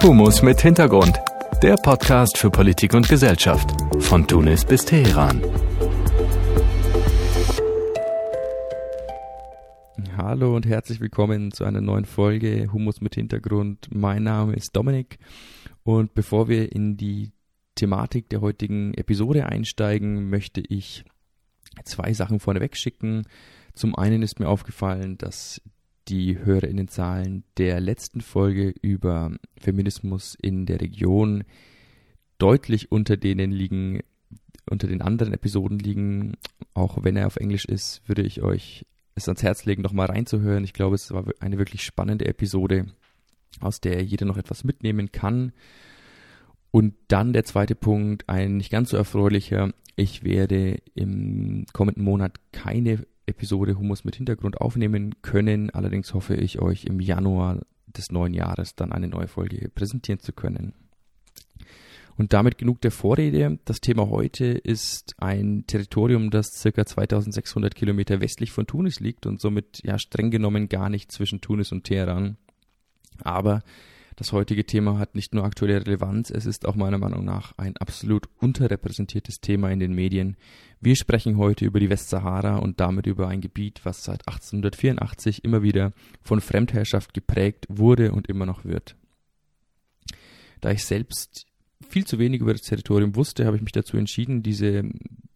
Humus mit Hintergrund. Der Podcast für Politik und Gesellschaft. Von Tunis bis Teheran. Hallo und herzlich willkommen zu einer neuen Folge Humus mit Hintergrund. Mein Name ist Dominik und bevor wir in die Thematik der heutigen Episode einsteigen, möchte ich zwei Sachen vorneweg schicken. Zum einen ist mir aufgefallen, dass die HörerInnenzahlen der letzten Folge über Feminismus in der Region deutlich unter denen liegen, unter den anderen Episoden liegen. Auch wenn er auf Englisch ist, würde ich euch es ans Herz legen, nochmal reinzuhören. Ich glaube, es war eine wirklich spannende Episode, aus der jeder noch etwas mitnehmen kann. Und dann der zweite Punkt, ein nicht ganz so erfreulicher. Ich werde im kommenden Monat keine Episode Humus mit Hintergrund aufnehmen können. Allerdings hoffe ich, euch im Januar des neuen Jahres dann eine neue Folge präsentieren zu können. Und damit genug der Vorrede. Das Thema heute ist ein Territorium, das circa 2600 Kilometer westlich von Tunis liegt und somit ja streng genommen gar nicht zwischen Tunis und Teheran. Aber das heutige Thema hat nicht nur aktuelle Relevanz, es ist auch meiner Meinung nach ein absolut unterrepräsentiertes Thema in den Medien. Wir sprechen heute über die Westsahara und damit über ein Gebiet, was seit 1884 immer wieder von Fremdherrschaft geprägt wurde und immer noch wird. Da ich selbst viel zu wenig über das Territorium wusste, habe ich mich dazu entschieden, diese,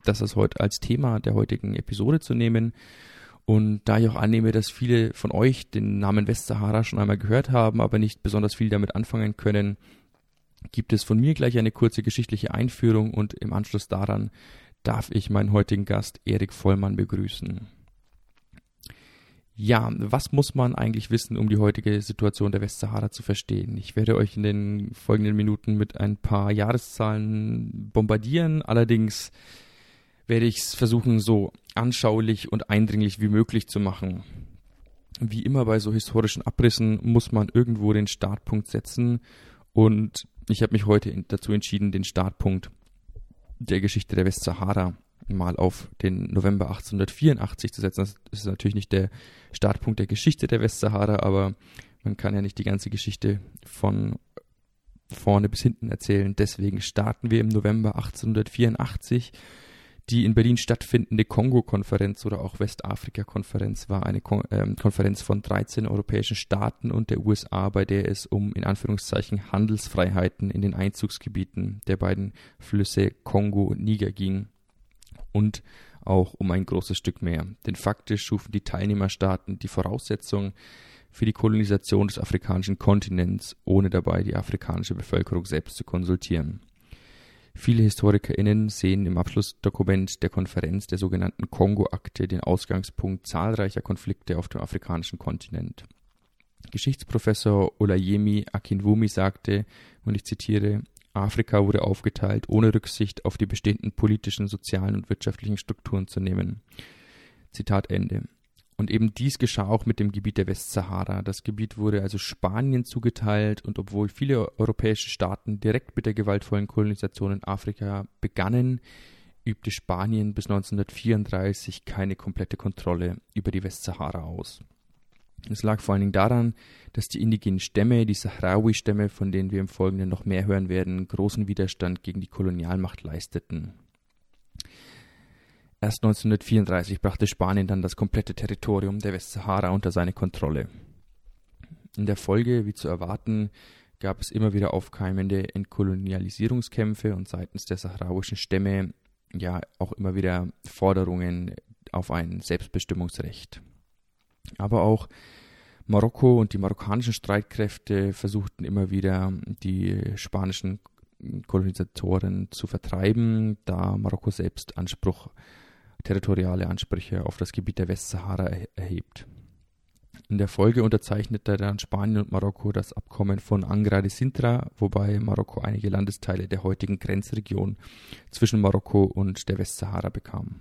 das heute als Thema der heutigen Episode zu nehmen und da ich auch annehme, dass viele von euch den Namen Westsahara schon einmal gehört haben, aber nicht besonders viel damit anfangen können, gibt es von mir gleich eine kurze geschichtliche Einführung und im Anschluss daran darf ich meinen heutigen Gast Erik Vollmann begrüßen. Ja, was muss man eigentlich wissen, um die heutige Situation der Westsahara zu verstehen? Ich werde euch in den folgenden Minuten mit ein paar Jahreszahlen bombardieren, allerdings werde ich es versuchen, so anschaulich und eindringlich wie möglich zu machen. Wie immer bei so historischen Abrissen muss man irgendwo den Startpunkt setzen und ich habe mich heute dazu entschieden, den Startpunkt der Geschichte der Westsahara mal auf den November 1884 zu setzen. Das ist natürlich nicht der Startpunkt der Geschichte der Westsahara, aber man kann ja nicht die ganze Geschichte von vorne bis hinten erzählen. Deswegen starten wir im November 1884 die in Berlin stattfindende Kongo-Konferenz oder auch Westafrika-Konferenz war eine Kon äh, Konferenz von 13 europäischen Staaten und der USA, bei der es um in Anführungszeichen Handelsfreiheiten in den Einzugsgebieten der beiden Flüsse Kongo und Niger ging und auch um ein großes Stück mehr. Denn faktisch schufen die Teilnehmerstaaten die Voraussetzungen für die Kolonisation des afrikanischen Kontinents, ohne dabei die afrikanische Bevölkerung selbst zu konsultieren. Viele HistorikerInnen sehen im Abschlussdokument der Konferenz der sogenannten Kongo-Akte den Ausgangspunkt zahlreicher Konflikte auf dem afrikanischen Kontinent. Geschichtsprofessor Olayemi Akinwumi sagte, und ich zitiere, Afrika wurde aufgeteilt, ohne Rücksicht auf die bestehenden politischen, sozialen und wirtschaftlichen Strukturen zu nehmen. Zitat Ende. Und eben dies geschah auch mit dem Gebiet der Westsahara. Das Gebiet wurde also Spanien zugeteilt und obwohl viele europäische Staaten direkt mit der gewaltvollen Kolonisation in Afrika begannen, übte Spanien bis 1934 keine komplette Kontrolle über die Westsahara aus. Es lag vor allen Dingen daran, dass die indigenen Stämme, die Sahrawi-Stämme, von denen wir im Folgenden noch mehr hören werden, großen Widerstand gegen die Kolonialmacht leisteten. Erst 1934 brachte Spanien dann das komplette Territorium der Westsahara unter seine Kontrolle. In der Folge, wie zu erwarten, gab es immer wieder aufkeimende Entkolonialisierungskämpfe und seitens der saharauischen Stämme ja auch immer wieder Forderungen auf ein Selbstbestimmungsrecht. Aber auch Marokko und die marokkanischen Streitkräfte versuchten immer wieder die spanischen Kolonisatoren zu vertreiben, da Marokko selbst Anspruch territoriale Ansprüche auf das Gebiet der Westsahara erhebt. In der Folge unterzeichnete dann Spanien und Marokko das Abkommen von Angra de Sintra, wobei Marokko einige Landesteile der heutigen Grenzregion zwischen Marokko und der Westsahara bekam.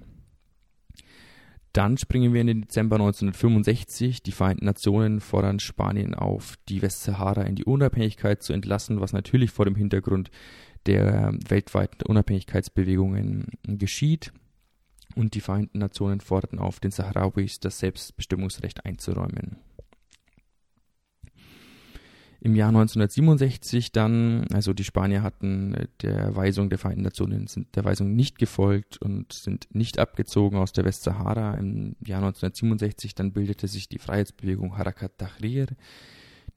Dann springen wir in den Dezember 1965. Die Vereinten Nationen fordern Spanien auf, die Westsahara in die Unabhängigkeit zu entlassen, was natürlich vor dem Hintergrund der weltweiten Unabhängigkeitsbewegungen geschieht und die Vereinten Nationen forderten auf, den Sahrauis das Selbstbestimmungsrecht einzuräumen. Im Jahr 1967 dann, also die Spanier hatten der Weisung der Vereinten Nationen, sind der Weisung nicht gefolgt und sind nicht abgezogen aus der Westsahara. Im Jahr 1967 dann bildete sich die Freiheitsbewegung Harakat Tahrir,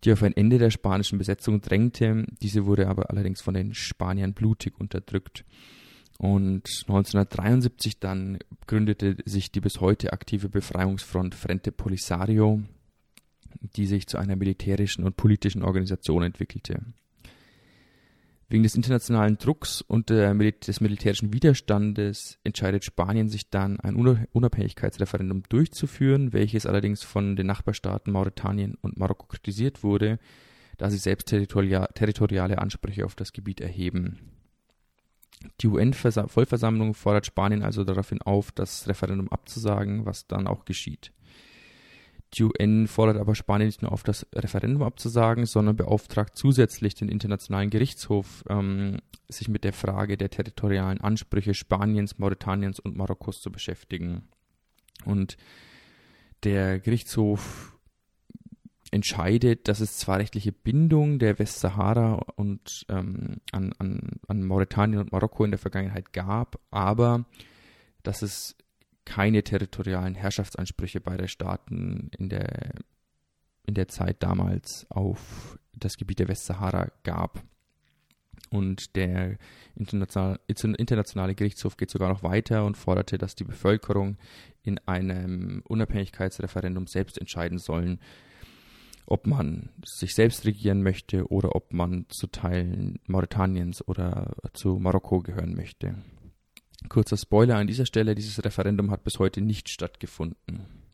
die auf ein Ende der spanischen Besetzung drängte. Diese wurde aber allerdings von den Spaniern blutig unterdrückt. Und 1973 dann gründete sich die bis heute aktive Befreiungsfront Frente Polisario, die sich zu einer militärischen und politischen Organisation entwickelte. Wegen des internationalen Drucks und des militärischen Widerstandes entscheidet Spanien sich dann, ein Unabhängigkeitsreferendum durchzuführen, welches allerdings von den Nachbarstaaten Mauretanien und Marokko kritisiert wurde, da sie selbst territoriale Ansprüche auf das Gebiet erheben. Die UN-Vollversammlung fordert Spanien also daraufhin auf, das Referendum abzusagen, was dann auch geschieht. Die UN fordert aber Spanien nicht nur auf, das Referendum abzusagen, sondern beauftragt zusätzlich den Internationalen Gerichtshof, ähm, sich mit der Frage der territorialen Ansprüche Spaniens, Mauretaniens und Marokkos zu beschäftigen. Und der Gerichtshof entscheidet, dass es zwar rechtliche Bindung der Westsahara und ähm, an, an, an Mauretanien und Marokko in der Vergangenheit gab, aber dass es keine territorialen Herrschaftsansprüche beider Staaten in der, in der Zeit damals auf das Gebiet der Westsahara gab. Und der internationale, internationale Gerichtshof geht sogar noch weiter und forderte, dass die Bevölkerung in einem Unabhängigkeitsreferendum selbst entscheiden sollen, ob man sich selbst regieren möchte oder ob man zu Teilen Mauretaniens oder zu Marokko gehören möchte. Kurzer Spoiler an dieser Stelle, dieses Referendum hat bis heute nicht stattgefunden.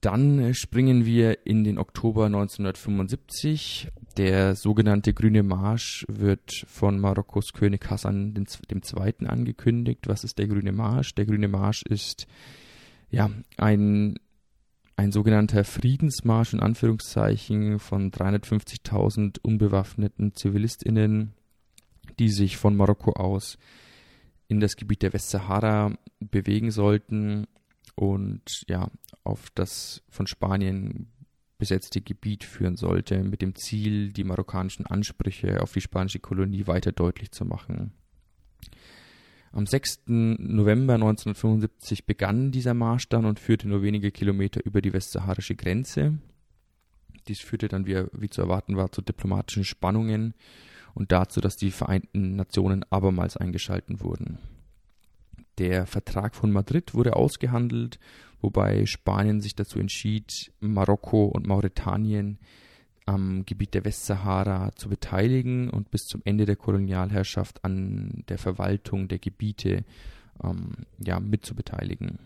Dann äh, springen wir in den Oktober 1975. Der sogenannte Grüne Marsch wird von Marokkos König Hassan II. angekündigt. Was ist der Grüne Marsch? Der Grüne Marsch ist ja ein, ein sogenannter Friedensmarsch in Anführungszeichen von 350.000 unbewaffneten ZivilistInnen die sich von Marokko aus in das Gebiet der Westsahara bewegen sollten und ja, auf das von Spanien besetzte Gebiet führen sollte, mit dem Ziel, die marokkanischen Ansprüche auf die spanische Kolonie weiter deutlich zu machen. Am 6. November 1975 begann dieser Marsch dann und führte nur wenige Kilometer über die westsaharische Grenze. Dies führte dann, wie, wie zu erwarten war, zu diplomatischen Spannungen und dazu, dass die Vereinten Nationen abermals eingeschalten wurden. Der Vertrag von Madrid wurde ausgehandelt, wobei Spanien sich dazu entschied, Marokko und Mauretanien am Gebiet der Westsahara zu beteiligen und bis zum Ende der Kolonialherrschaft an der Verwaltung der Gebiete ähm, ja, mitzubeteiligen.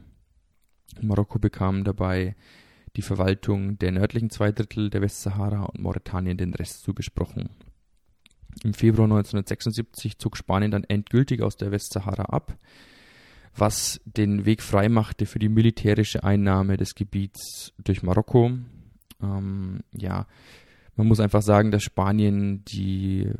Marokko bekam dabei die Verwaltung der nördlichen zwei Drittel der Westsahara und Mauretanien den Rest zugesprochen. Im Februar 1976 zog Spanien dann endgültig aus der Westsahara ab, was den Weg freimachte für die militärische Einnahme des Gebiets durch Marokko. Ähm, ja, man muss einfach sagen, dass Spanien die,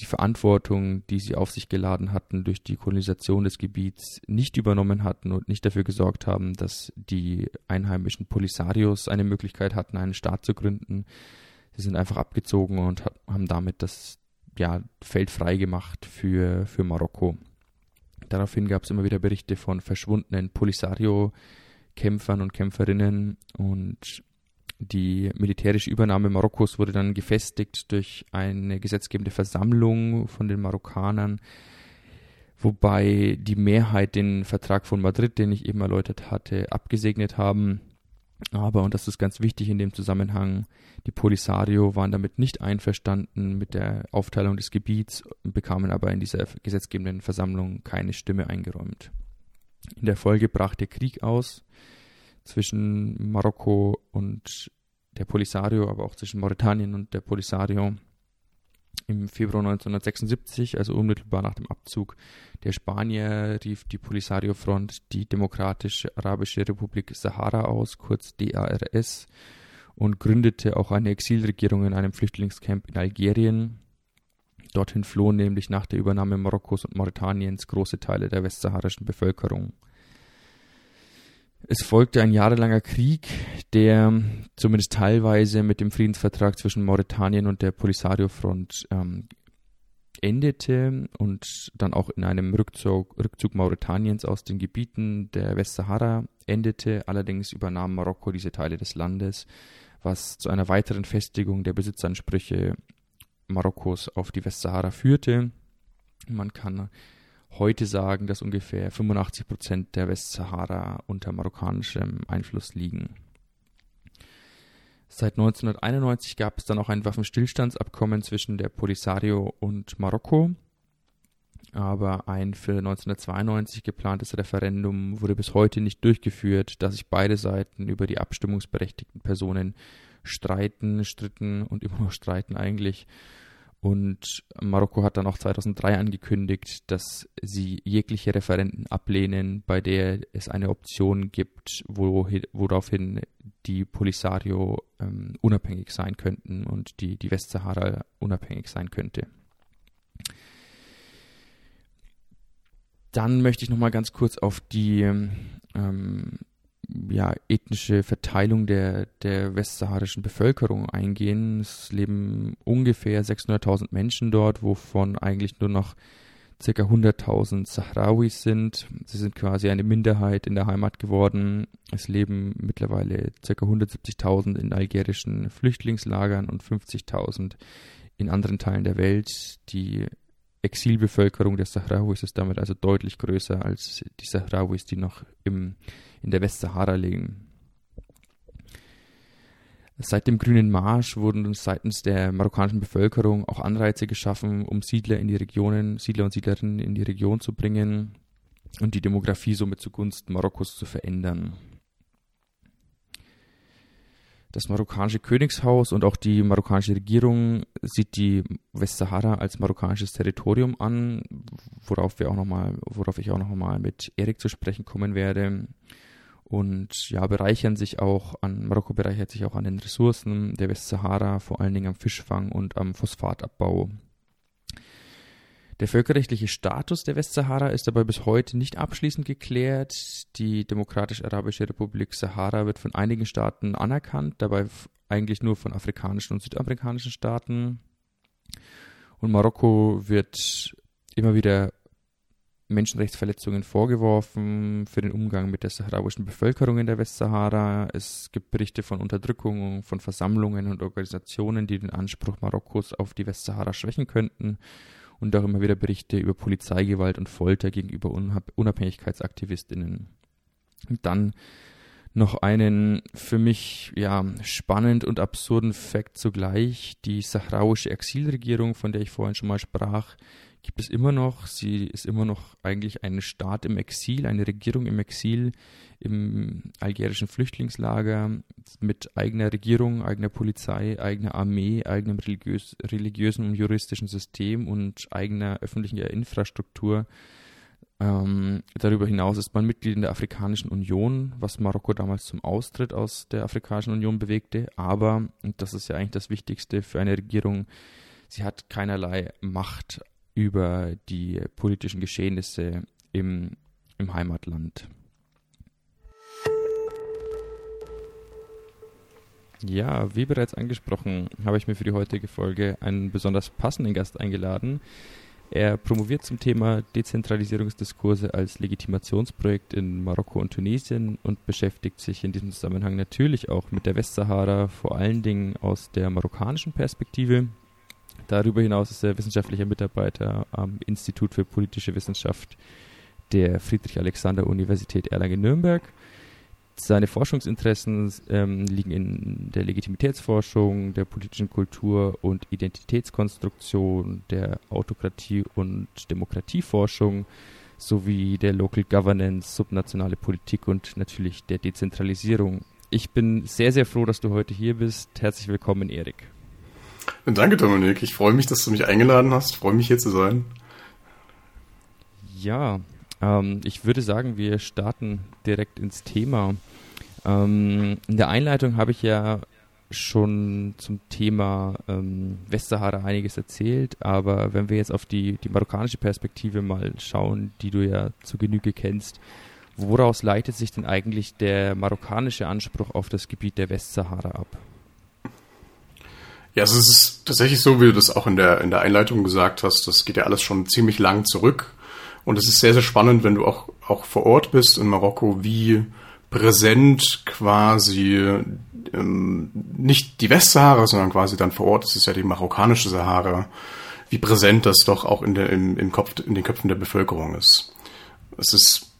die Verantwortung, die sie auf sich geladen hatten durch die Kolonisation des Gebiets, nicht übernommen hatten und nicht dafür gesorgt haben, dass die einheimischen Polisarios eine Möglichkeit hatten, einen Staat zu gründen. Sie sind einfach abgezogen und haben damit das, ja, Feld frei gemacht für, für Marokko. Daraufhin gab es immer wieder Berichte von verschwundenen Polisario-Kämpfern und Kämpferinnen und die militärische Übernahme Marokkos wurde dann gefestigt durch eine gesetzgebende Versammlung von den Marokkanern, wobei die Mehrheit den Vertrag von Madrid, den ich eben erläutert hatte, abgesegnet haben. Aber, und das ist ganz wichtig in dem Zusammenhang, die Polisario waren damit nicht einverstanden mit der Aufteilung des Gebiets, bekamen aber in dieser gesetzgebenden Versammlung keine Stimme eingeräumt. In der Folge brach der Krieg aus zwischen Marokko und der Polisario, aber auch zwischen Mauretanien und der Polisario im Februar 1976, also unmittelbar nach dem Abzug der Spanier, rief die Polisario Front die Demokratische Arabische Republik Sahara aus, kurz DARS, und gründete auch eine Exilregierung in einem Flüchtlingscamp in Algerien. Dorthin flohen nämlich nach der Übernahme Marokkos und Mauretaniens große Teile der westsaharischen Bevölkerung. Es folgte ein jahrelanger Krieg, der zumindest teilweise mit dem Friedensvertrag zwischen Mauretanien und der Polisario-Front ähm, endete und dann auch in einem Rückzug, Rückzug Mauretaniens aus den Gebieten der Westsahara endete. Allerdings übernahm Marokko diese Teile des Landes, was zu einer weiteren Festigung der Besitzansprüche Marokkos auf die Westsahara führte. Man kann heute sagen, dass ungefähr 85 Prozent der Westsahara unter marokkanischem Einfluss liegen. Seit 1991 gab es dann auch ein Waffenstillstandsabkommen zwischen der Polisario und Marokko. Aber ein für 1992 geplantes Referendum wurde bis heute nicht durchgeführt, da sich beide Seiten über die abstimmungsberechtigten Personen streiten, stritten und immer noch streiten eigentlich. Und Marokko hat dann auch 2003 angekündigt, dass sie jegliche Referenten ablehnen, bei der es eine Option gibt, wo, woraufhin die Polisario ähm, unabhängig sein könnten und die, die Westsahara unabhängig sein könnte. Dann möchte ich noch mal ganz kurz auf die ähm, ja, ethnische Verteilung der, der westsaharischen Bevölkerung eingehen. Es leben ungefähr 600.000 Menschen dort, wovon eigentlich nur noch ca. 100.000 Sahrawis sind. Sie sind quasi eine Minderheit in der Heimat geworden. Es leben mittlerweile ca. 170.000 in algerischen Flüchtlingslagern und 50.000 in anderen Teilen der Welt. Die Exilbevölkerung der Sahrawis ist damit also deutlich größer als die Sahrawis, die noch im in der Westsahara liegen. Seit dem Grünen Marsch wurden seitens der marokkanischen Bevölkerung auch Anreize geschaffen, um Siedler in die Regionen, Siedler und Siedlerinnen in die Region zu bringen und die Demografie somit zugunsten Marokkos zu verändern. Das marokkanische Königshaus und auch die marokkanische Regierung sieht die Westsahara als marokkanisches Territorium an, worauf wir auch noch mal, worauf ich auch noch mal mit Erik zu sprechen kommen werde und ja, bereichern sich auch an, Marokko bereichert sich auch an den Ressourcen der Westsahara, vor allen Dingen am Fischfang und am Phosphatabbau. Der völkerrechtliche Status der Westsahara ist dabei bis heute nicht abschließend geklärt. Die Demokratisch-Arabische Republik Sahara wird von einigen Staaten anerkannt, dabei eigentlich nur von afrikanischen und südamerikanischen Staaten. Und Marokko wird immer wieder Menschenrechtsverletzungen vorgeworfen für den Umgang mit der saharauischen Bevölkerung in der Westsahara. Es gibt Berichte von Unterdrückung von Versammlungen und Organisationen, die den Anspruch Marokkos auf die Westsahara schwächen könnten. Und auch immer wieder Berichte über Polizeigewalt und Folter gegenüber Unabhängigkeitsaktivistinnen. Und dann noch einen für mich ja spannend und absurden Fakt zugleich. Die sahrauische Exilregierung, von der ich vorhin schon mal sprach, gibt es immer noch. Sie ist immer noch eigentlich ein Staat im Exil, eine Regierung im Exil im algerischen Flüchtlingslager mit eigener Regierung, eigener Polizei, eigener Armee, eigenem religiös, religiösen und juristischen System und eigener öffentlicher Infrastruktur. Ähm, darüber hinaus ist man Mitglied in der Afrikanischen Union, was Marokko damals zum Austritt aus der Afrikanischen Union bewegte. Aber, und das ist ja eigentlich das Wichtigste für eine Regierung, sie hat keinerlei Macht über die politischen Geschehnisse im, im Heimatland. Ja, wie bereits angesprochen, habe ich mir für die heutige Folge einen besonders passenden Gast eingeladen. Er promoviert zum Thema Dezentralisierungsdiskurse als Legitimationsprojekt in Marokko und Tunesien und beschäftigt sich in diesem Zusammenhang natürlich auch mit der Westsahara, vor allen Dingen aus der marokkanischen Perspektive. Darüber hinaus ist er wissenschaftlicher Mitarbeiter am Institut für politische Wissenschaft der Friedrich-Alexander-Universität Erlangen-Nürnberg. Seine Forschungsinteressen ähm, liegen in der Legitimitätsforschung, der politischen Kultur und Identitätskonstruktion, der Autokratie- und Demokratieforschung sowie der Local Governance, subnationale Politik und natürlich der Dezentralisierung. Ich bin sehr, sehr froh, dass du heute hier bist. Herzlich willkommen, Erik. Danke, Dominik. Ich freue mich, dass du mich eingeladen hast. Ich freue mich, hier zu sein. Ja, ähm, ich würde sagen, wir starten direkt ins Thema. Ähm, in der Einleitung habe ich ja schon zum Thema ähm, Westsahara einiges erzählt, aber wenn wir jetzt auf die, die marokkanische Perspektive mal schauen, die du ja zu Genüge kennst, Woraus leitet sich denn eigentlich der marokkanische Anspruch auf das Gebiet der Westsahara ab? Ja, also es ist tatsächlich so, wie du das auch in der, in der Einleitung gesagt hast. Das geht ja alles schon ziemlich lang zurück. Und es ist sehr, sehr spannend, wenn du auch, auch vor Ort bist in Marokko, wie präsent quasi ähm, nicht die Westsahara, sondern quasi dann vor Ort, das ist ja die marokkanische Sahara, wie präsent das doch auch in, der, im, im Kopf, in den Köpfen der Bevölkerung ist. Es ist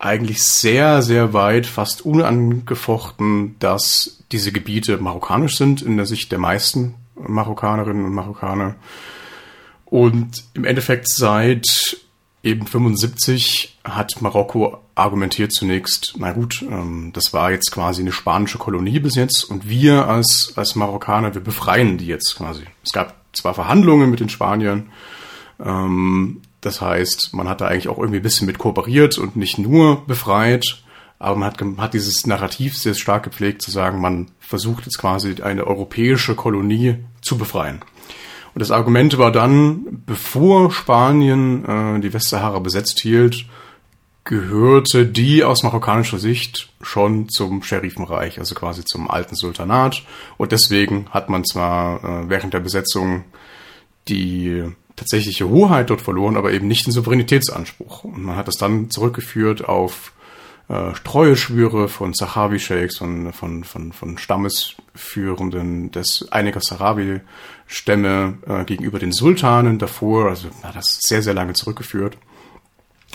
eigentlich sehr, sehr weit, fast unangefochten, dass diese Gebiete marokkanisch sind, in der Sicht der meisten Marokkanerinnen und Marokkaner. Und im Endeffekt seit eben 75 hat Marokko argumentiert zunächst, na gut, ähm, das war jetzt quasi eine spanische Kolonie bis jetzt und wir als, als Marokkaner, wir befreien die jetzt quasi. Es gab zwar Verhandlungen mit den Spaniern, ähm, das heißt, man hat da eigentlich auch irgendwie ein bisschen mit kooperiert und nicht nur befreit, aber man hat, hat dieses Narrativ sehr stark gepflegt zu sagen, man versucht jetzt quasi eine europäische Kolonie zu befreien. Und das Argument war dann, bevor Spanien äh, die Westsahara besetzt hielt, gehörte die aus marokkanischer Sicht schon zum Scherifenreich, also quasi zum alten Sultanat. Und deswegen hat man zwar äh, während der Besetzung die tatsächliche Hoheit dort verloren, aber eben nicht den Souveränitätsanspruch. Und man hat das dann zurückgeführt auf äh, Treueschwüre von Sahawi-Sheiks, von, von, von, von Stammesführenden des einiger Sahrawi-Stämme äh, gegenüber den Sultanen davor. Also man hat das sehr, sehr lange zurückgeführt.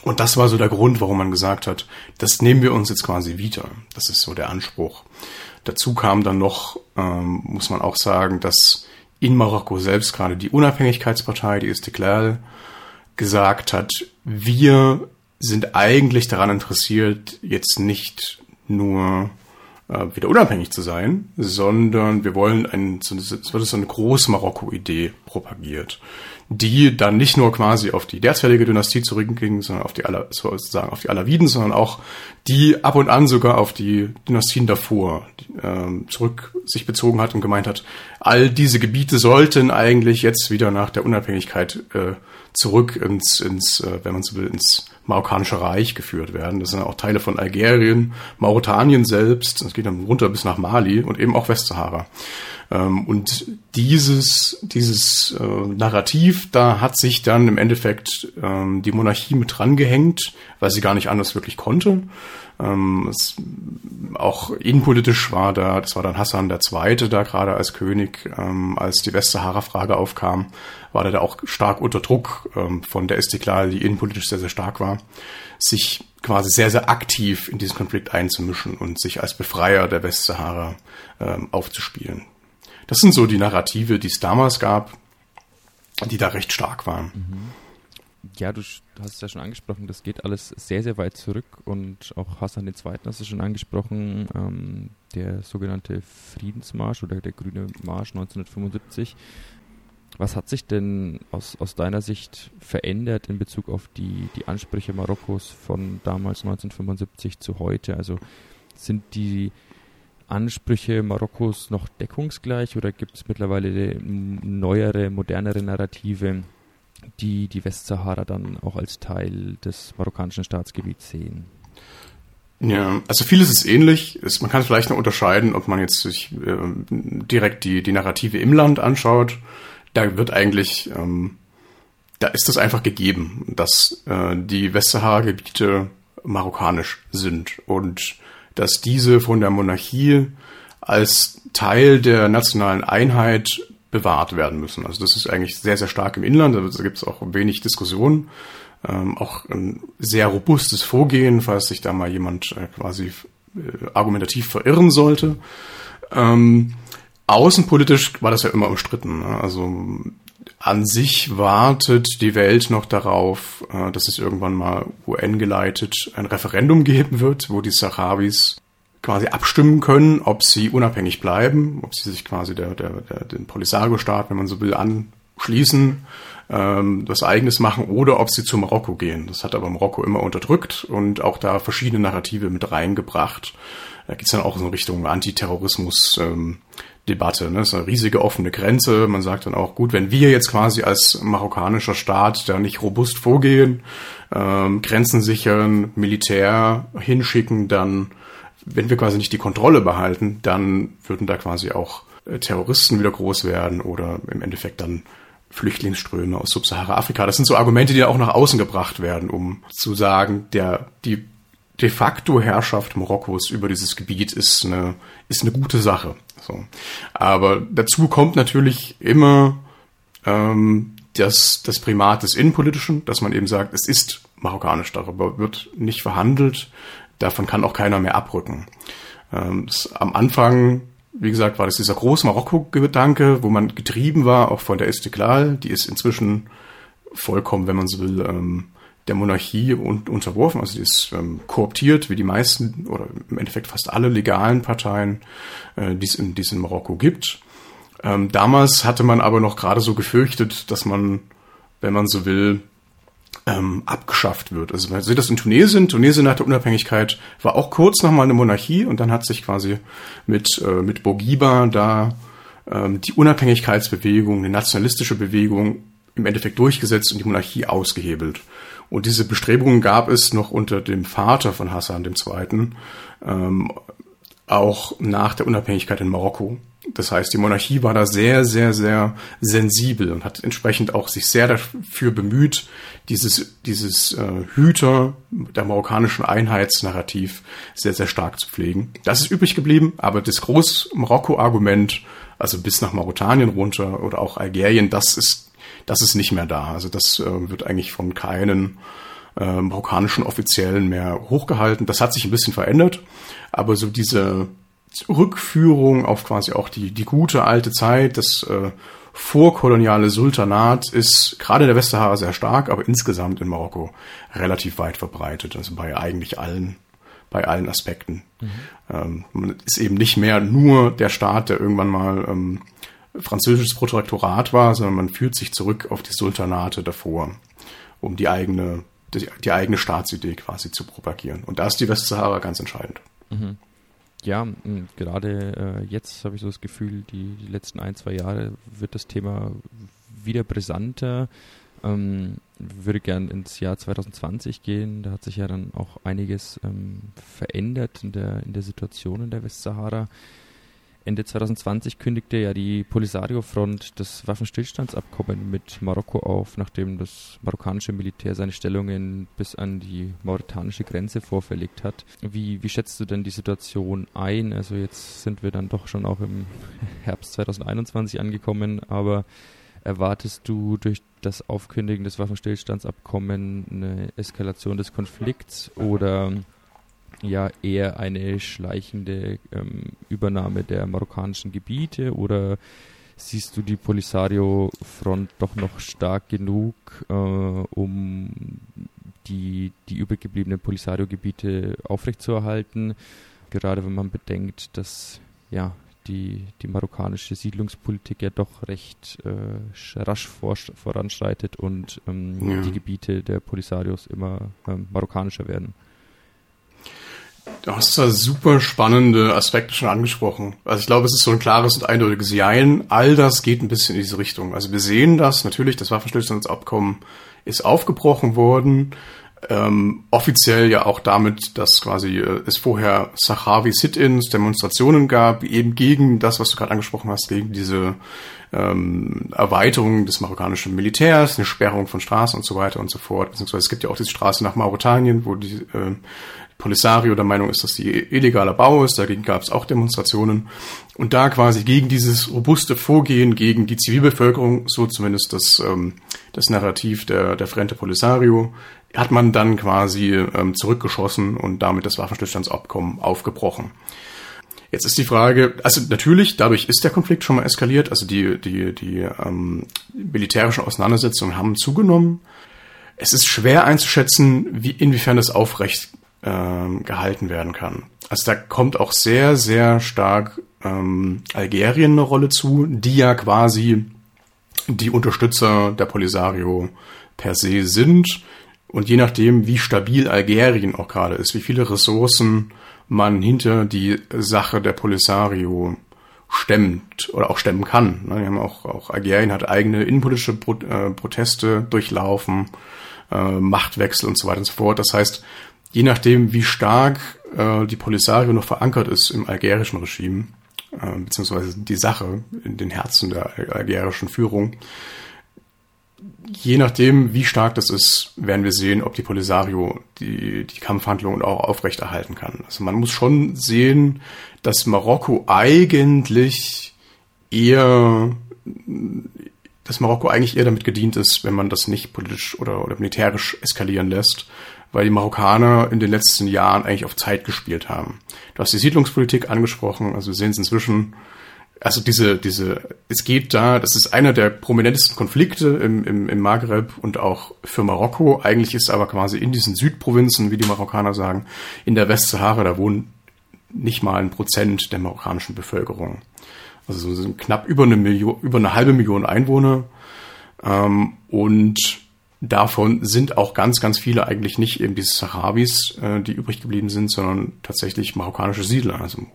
Und das war so der Grund, warum man gesagt hat, das nehmen wir uns jetzt quasi wieder. Das ist so der Anspruch. Dazu kam dann noch, ähm, muss man auch sagen, dass in Marokko selbst gerade die Unabhängigkeitspartei, die Istiklal, gesagt hat, wir sind eigentlich daran interessiert, jetzt nicht nur äh, wieder unabhängig zu sein, sondern wir wollen ein, so, wird so eine Groß-Marokko-Idee propagiert, die dann nicht nur quasi auf die derzeitige Dynastie zurückging, sondern auf die Ala, sozusagen auf die Alawiden, sondern auch die ab und an sogar auf die Dynastien davor äh, zurück sich bezogen hat und gemeint hat, all diese Gebiete sollten eigentlich jetzt wieder nach der Unabhängigkeit äh, zurück ins, ins äh, wenn man so will, ins marokkanische Reich geführt werden. Das sind auch Teile von Algerien, Mauretanien selbst, das geht dann runter bis nach Mali und eben auch Westsahara. Ähm, und dieses, dieses äh, Narrativ, da hat sich dann im Endeffekt ähm, die Monarchie mit drangehängt, weil sie gar nicht anders wirklich konnte. Ähm, es, auch innenpolitisch war da, das war dann Hassan Zweite da gerade als König, ähm, als die Westsahara-Frage aufkam, war der da auch stark unter Druck ähm, von der Istiklal, die innenpolitisch sehr, sehr stark war, sich quasi sehr, sehr aktiv in diesen Konflikt einzumischen und sich als Befreier der Westsahara ähm, aufzuspielen. Das sind so die Narrative, die es damals gab, die da recht stark waren. Mhm. Ja, du hast es ja schon angesprochen, das geht alles sehr, sehr weit zurück und auch Hassan II. hast du schon angesprochen, ähm, der sogenannte Friedensmarsch oder der Grüne Marsch 1975. Was hat sich denn aus, aus deiner Sicht verändert in Bezug auf die, die Ansprüche Marokkos von damals 1975 zu heute? Also sind die Ansprüche Marokkos noch deckungsgleich oder gibt es mittlerweile neuere, modernere Narrative, die die Westsahara dann auch als Teil des marokkanischen Staatsgebiets sehen? Ja, also vieles ist ähnlich. Man kann vielleicht noch unterscheiden, ob man jetzt sich äh, direkt die, die Narrative im Land anschaut. Da wird eigentlich, ähm, da ist es einfach gegeben, dass äh, die Westsahara-Gebiete marokkanisch sind und dass diese von der Monarchie als Teil der nationalen Einheit bewahrt werden müssen. Also das ist eigentlich sehr, sehr stark im Inland, da gibt es auch wenig Diskussion, ähm, auch ein sehr robustes Vorgehen, falls sich da mal jemand äh, quasi äh, argumentativ verirren sollte. Ähm, außenpolitisch war das ja immer umstritten. Ne? Also an sich wartet die Welt noch darauf, äh, dass es irgendwann mal UN geleitet ein Referendum geben wird, wo die Sahrawis quasi abstimmen können, ob sie unabhängig bleiben, ob sie sich quasi der, der, der, den Polisario-Staat, wenn man so will, anschließen, ähm, das eigenes machen oder ob sie zu Marokko gehen. Das hat aber Marokko immer unterdrückt und auch da verschiedene Narrative mit reingebracht. Da geht's dann auch in Richtung Antiterrorismus, ähm, Debatte. Ne? Das ist eine riesige offene Grenze. Man sagt dann auch, gut, wenn wir jetzt quasi als marokkanischer Staat da nicht robust vorgehen, ähm, Grenzen sichern, Militär hinschicken, dann, wenn wir quasi nicht die Kontrolle behalten, dann würden da quasi auch äh, Terroristen wieder groß werden oder im Endeffekt dann Flüchtlingsströme aus Subsahara-Afrika. Das sind so Argumente, die auch nach außen gebracht werden, um zu sagen, der, die de facto Herrschaft Marokkos über dieses Gebiet ist eine, ist eine gute Sache. So. Aber dazu kommt natürlich immer ähm, das, das Primat des Innenpolitischen, dass man eben sagt, es ist marokkanisch, darüber wird nicht verhandelt, davon kann auch keiner mehr abrücken. Ähm, das, am Anfang, wie gesagt, war das dieser große Marokko-Gedanke, wo man getrieben war, auch von der Istiklal, die ist inzwischen vollkommen, wenn man so will, ähm, der Monarchie un unterworfen, also die ist ähm, kooptiert, wie die meisten oder im Endeffekt fast alle legalen Parteien, äh, die es in, in Marokko gibt. Ähm, damals hatte man aber noch gerade so gefürchtet, dass man, wenn man so will, ähm, abgeschafft wird. Also man sieht das in Tunesien. Tunesien nach der Unabhängigkeit war auch kurz nochmal eine Monarchie und dann hat sich quasi mit, äh, mit Bourguiba da ähm, die Unabhängigkeitsbewegung, eine nationalistische Bewegung im Endeffekt durchgesetzt und die Monarchie ausgehebelt. Und diese Bestrebungen gab es noch unter dem Vater von Hassan II., ähm, auch nach der Unabhängigkeit in Marokko. Das heißt, die Monarchie war da sehr, sehr, sehr sensibel und hat entsprechend auch sich sehr dafür bemüht, dieses, dieses äh, Hüter der marokkanischen Einheitsnarrativ sehr, sehr stark zu pflegen. Das ist übrig geblieben, aber das Groß-Marokko-Argument, also bis nach Mauretanien runter oder auch Algerien, das ist das ist nicht mehr da. Also das äh, wird eigentlich von keinen äh, marokkanischen Offiziellen mehr hochgehalten. Das hat sich ein bisschen verändert, aber so diese Rückführung auf quasi auch die, die gute alte Zeit, das äh, vorkoloniale Sultanat ist gerade in der Westsahara sehr stark, aber insgesamt in Marokko relativ weit verbreitet, also bei eigentlich allen bei allen Aspekten. Mhm. Ähm, man ist eben nicht mehr nur der Staat, der irgendwann mal ähm, französisches Protektorat war, sondern man führt sich zurück auf die Sultanate davor, um die eigene, die, die eigene Staatsidee quasi zu propagieren. Und da ist die Westsahara ganz entscheidend. Mhm. Ja, gerade äh, jetzt habe ich so das Gefühl, die, die letzten ein, zwei Jahre wird das Thema wieder brisanter. Ähm, würde gern ins Jahr 2020 gehen. Da hat sich ja dann auch einiges ähm, verändert in der, in der Situation in der Westsahara. Ende 2020 kündigte ja die Polisario-Front das Waffenstillstandsabkommen mit Marokko auf, nachdem das marokkanische Militär seine Stellungen bis an die mauretanische Grenze vorverlegt hat. Wie, wie schätzt du denn die Situation ein? Also jetzt sind wir dann doch schon auch im Herbst 2021 angekommen, aber erwartest du durch das Aufkündigen des Waffenstillstandsabkommens eine Eskalation des Konflikts oder ja eher eine schleichende ähm, Übernahme der marokkanischen Gebiete oder siehst du die Polisario-Front doch noch stark genug, äh, um die, die übergebliebenen Polisario-Gebiete aufrechtzuerhalten? Gerade wenn man bedenkt, dass ja die, die marokkanische Siedlungspolitik ja doch recht äh, rasch vor, voranschreitet und ähm, ja. die Gebiete der Polisarios immer ähm, marokkanischer werden. Du hast da super spannende Aspekte schon angesprochen. Also ich glaube, es ist so ein klares und eindeutiges Jein. All das geht ein bisschen in diese Richtung. Also wir sehen das natürlich, das Waffenstillstandsabkommen ist aufgebrochen worden. Ähm, offiziell ja auch damit, dass quasi äh, es vorher Sahrawi Sit-ins, Demonstrationen gab, eben gegen das, was du gerade angesprochen hast, gegen diese ähm, Erweiterung des marokkanischen Militärs, eine Sperrung von Straßen und so weiter und so fort. Beziehungsweise es gibt ja auch diese Straße nach Mauretanien, wo die äh, Polisario der Meinung ist, dass die illegaler Bau ist. Dagegen gab es auch Demonstrationen. Und da quasi gegen dieses robuste Vorgehen gegen die Zivilbevölkerung, so zumindest das, ähm, das Narrativ der, der Frente Polisario, hat man dann quasi ähm, zurückgeschossen und damit das Waffenstillstandsabkommen aufgebrochen. Jetzt ist die Frage, also natürlich, dadurch ist der Konflikt schon mal eskaliert, also die, die, die ähm, militärischen Auseinandersetzungen haben zugenommen. Es ist schwer einzuschätzen, wie, inwiefern das aufrecht ähm, gehalten werden kann. Also da kommt auch sehr, sehr stark ähm, Algerien eine Rolle zu, die ja quasi die Unterstützer der Polisario per se sind. Und je nachdem, wie stabil Algerien auch gerade ist, wie viele Ressourcen man hinter die Sache der Polisario stemmt oder auch stemmen kann. Ne? Die haben auch, auch Algerien hat eigene innenpolitische äh, Proteste durchlaufen, äh, Machtwechsel und so weiter und so fort. Das heißt, je nachdem, wie stark äh, die Polisario noch verankert ist im algerischen Regime, äh, beziehungsweise die Sache in den Herzen der algerischen Führung, je nachdem, wie stark das ist, werden wir sehen, ob die Polisario die, die Kampfhandlungen auch aufrechterhalten kann. Also man muss schon sehen, dass Marokko eigentlich eher, dass Marokko eigentlich eher damit gedient ist, wenn man das nicht politisch oder, oder militärisch eskalieren lässt, weil die Marokkaner in den letzten Jahren eigentlich auf Zeit gespielt haben. Du hast die Siedlungspolitik angesprochen, also wir sehen es inzwischen, also diese, diese, es geht da, das ist einer der prominentesten Konflikte im, im, im Maghreb und auch für Marokko. Eigentlich ist aber quasi in diesen Südprovinzen, wie die Marokkaner sagen, in der Westsahara, da wohnen nicht mal ein Prozent der marokkanischen Bevölkerung. Also sind knapp über eine Million, über eine halbe Million Einwohner. Ähm, und davon sind auch ganz, ganz viele eigentlich nicht eben diese Sahrawis, äh, die übrig geblieben sind, sondern tatsächlich marokkanische Siedler. Also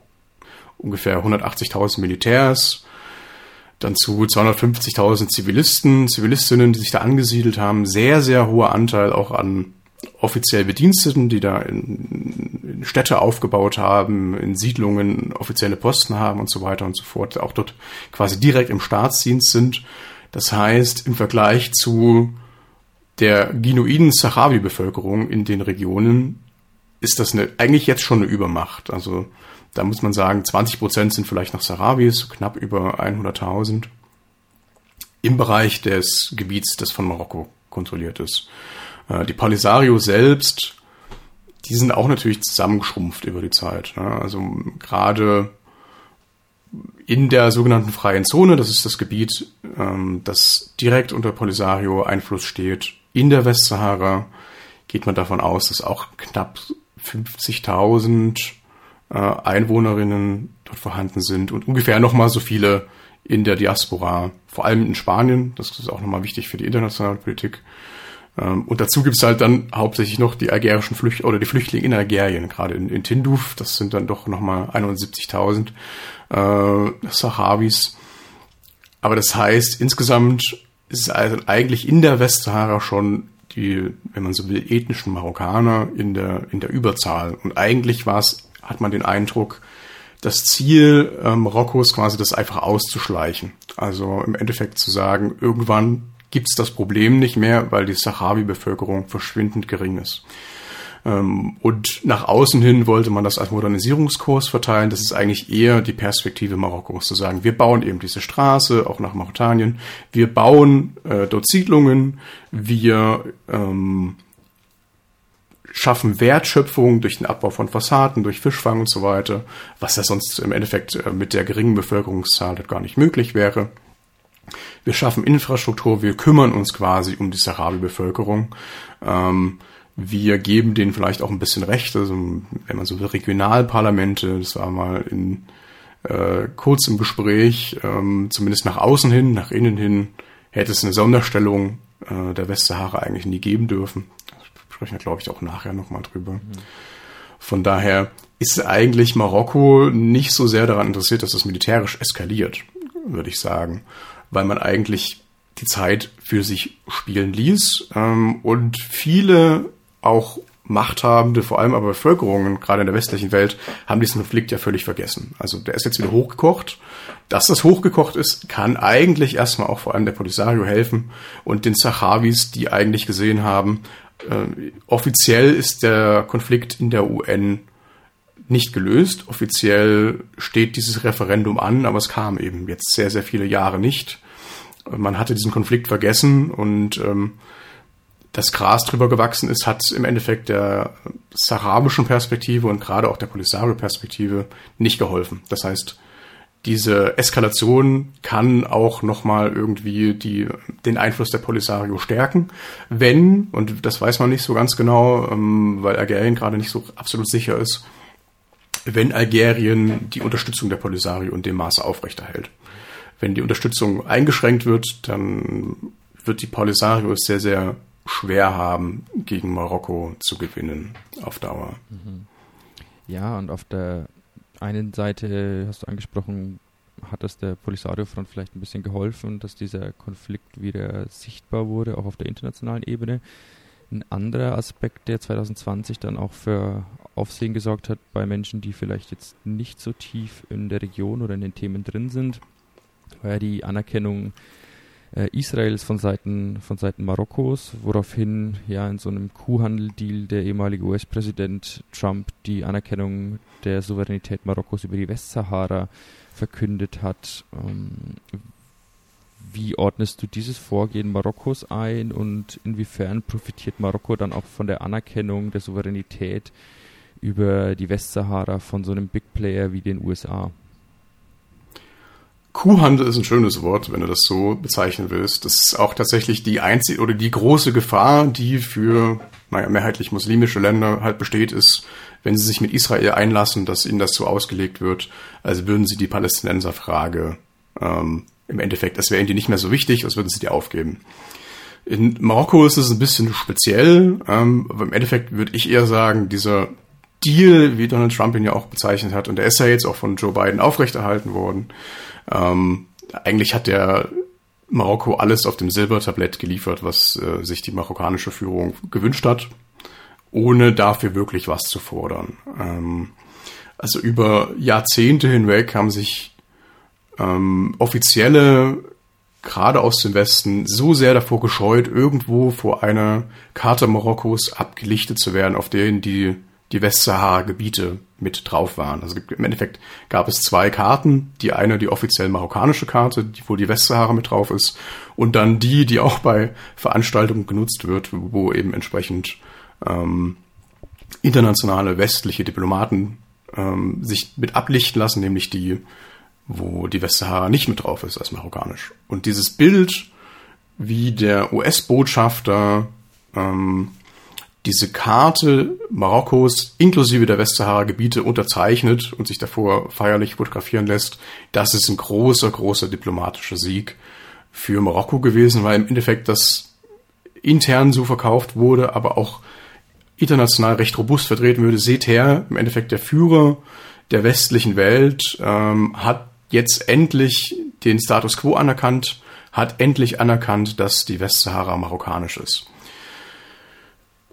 ungefähr 180.000 Militärs, dann zu 250.000 Zivilisten, Zivilistinnen, die sich da angesiedelt haben. Sehr, sehr hoher Anteil auch an offiziell Bediensteten, die da in, in, Städte aufgebaut haben, in Siedlungen offizielle Posten haben und so weiter und so fort, auch dort quasi direkt im Staatsdienst sind. Das heißt, im Vergleich zu der genuinen Sahrawi-Bevölkerung in den Regionen ist das eine, eigentlich jetzt schon eine Übermacht. Also da muss man sagen, 20 Prozent sind vielleicht noch Sahrawis, knapp über 100.000 im Bereich des Gebiets, das von Marokko kontrolliert ist. Äh, die Polisario selbst, die sind auch natürlich zusammengeschrumpft über die Zeit. Ne? Also gerade in der sogenannten freien Zone, das ist das Gebiet, ähm, das direkt unter Polisario Einfluss steht, in der Westsahara, geht man davon aus, dass auch knapp 50.000 äh, Einwohnerinnen dort vorhanden sind und ungefähr nochmal so viele in der Diaspora, vor allem in Spanien. Das ist auch nochmal wichtig für die internationale Politik. Ähm, und dazu gibt's halt dann hauptsächlich noch die algerischen Flüchtlinge oder die Flüchtlinge in Algerien, gerade in, in Tinduf. Das sind dann doch nochmal 71.000 äh, Sahrawis. Aber das heißt, insgesamt ist also eigentlich in der Westsahara schon die, wenn man so will, ethnischen Marokkaner in der, in der Überzahl. Und eigentlich war es, hat man den Eindruck, das Ziel äh, Marokkos quasi das einfach auszuschleichen. Also im Endeffekt zu sagen, irgendwann gibt es das Problem nicht mehr, weil die Sahrawi-Bevölkerung verschwindend gering ist. Ähm, und nach außen hin wollte man das als Modernisierungskurs verteilen. Das ist eigentlich eher die Perspektive Marokkos, zu sagen, wir bauen eben diese Straße, auch nach Mauretanien, wir bauen äh, dort Siedlungen, wir ähm, schaffen Wertschöpfung durch den Abbau von Fassaden, durch Fischfang und so weiter, was ja sonst im Endeffekt äh, mit der geringen Bevölkerungszahl gar nicht möglich wäre. Wir schaffen Infrastruktur, wir kümmern uns quasi um die Sahrawi-Bevölkerung. Ähm, wir geben denen vielleicht auch ein bisschen Recht, also wenn man so will, Regionalparlamente, das war mal in äh, kurz im Gespräch, ähm, zumindest nach außen hin, nach innen hin, hätte es eine Sonderstellung äh, der Westsahara eigentlich nie geben dürfen. Da sprechen wir, glaube ich, auch nachher nochmal drüber. Mhm. Von daher ist eigentlich Marokko nicht so sehr daran interessiert, dass es militärisch eskaliert, würde ich sagen weil man eigentlich die Zeit für sich spielen ließ ähm, und viele auch Machthabende, vor allem aber Bevölkerungen, gerade in der westlichen Welt, haben diesen Konflikt ja völlig vergessen. Also der ist jetzt wieder hochgekocht. Dass das hochgekocht ist, kann eigentlich erstmal auch vor allem der Polisario helfen und den Sahrawis, die eigentlich gesehen haben, äh, offiziell ist der Konflikt in der UN nicht gelöst. Offiziell steht dieses Referendum an, aber es kam eben jetzt sehr, sehr viele Jahre nicht. Man hatte diesen Konflikt vergessen und ähm, das Gras drüber gewachsen ist, hat im Endeffekt der saharabischen Perspektive und gerade auch der Polisario-Perspektive nicht geholfen. Das heißt, diese Eskalation kann auch nochmal irgendwie die, den Einfluss der Polisario stärken, wenn, und das weiß man nicht so ganz genau, ähm, weil Algerien gerade nicht so absolut sicher ist, wenn Algerien die Unterstützung der Polisario in dem Maße aufrechterhält. Wenn die Unterstützung eingeschränkt wird, dann wird die Polisario sehr, sehr schwer haben, gegen Marokko zu gewinnen auf Dauer. Mhm. Ja, und auf der einen Seite hast du angesprochen, hat das der Polisario-Front vielleicht ein bisschen geholfen, dass dieser Konflikt wieder sichtbar wurde, auch auf der internationalen Ebene. Ein anderer Aspekt, der 2020 dann auch für Aufsehen gesorgt hat bei Menschen, die vielleicht jetzt nicht so tief in der Region oder in den Themen drin sind, war ja die Anerkennung äh, Israels von Seiten, von Seiten Marokkos, woraufhin ja in so einem Kuhhandel-Deal der ehemalige US-Präsident Trump die Anerkennung der Souveränität Marokkos über die Westsahara verkündet hat. Ähm, wie ordnest du dieses Vorgehen Marokkos ein und inwiefern profitiert Marokko dann auch von der Anerkennung der Souveränität über die Westsahara von so einem Big Player wie den USA? Kuhhandel ist ein schönes Wort, wenn du das so bezeichnen willst. Das ist auch tatsächlich die einzige oder die große Gefahr, die für naja, mehrheitlich muslimische Länder halt besteht, ist, wenn sie sich mit Israel einlassen, dass ihnen das so ausgelegt wird, als würden sie die Palästinenserfrage ähm, im Endeffekt, das wäre ihnen nicht mehr so wichtig, als würden sie die aufgeben. In Marokko ist es ein bisschen speziell, ähm, aber im Endeffekt würde ich eher sagen, dieser Deal, wie Donald Trump ihn ja auch bezeichnet hat, und der ist ja jetzt auch von Joe Biden aufrechterhalten worden. Ähm, eigentlich hat der Marokko alles auf dem Silbertablett geliefert, was äh, sich die marokkanische Führung gewünscht hat, ohne dafür wirklich was zu fordern. Ähm, also über Jahrzehnte hinweg haben sich ähm, offizielle gerade aus dem Westen so sehr davor gescheut, irgendwo vor einer Karte Marokkos abgelichtet zu werden, auf denen die die Westsahara-Gebiete mit drauf waren. Also im Endeffekt gab es zwei Karten. Die eine, die offiziell marokkanische Karte, wo die Westsahara mit drauf ist, und dann die, die auch bei Veranstaltungen genutzt wird, wo eben entsprechend ähm, internationale westliche Diplomaten ähm, sich mit ablichten lassen, nämlich die, wo die Westsahara nicht mit drauf ist als marokkanisch. Und dieses Bild, wie der US-Botschafter ähm, diese Karte Marokkos inklusive der Westsahara-Gebiete unterzeichnet und sich davor feierlich fotografieren lässt, das ist ein großer, großer diplomatischer Sieg für Marokko gewesen, weil im Endeffekt das intern so verkauft wurde, aber auch international recht robust vertreten würde. Seht her, im Endeffekt der Führer der westlichen Welt ähm, hat jetzt endlich den Status quo anerkannt, hat endlich anerkannt, dass die Westsahara marokkanisch ist.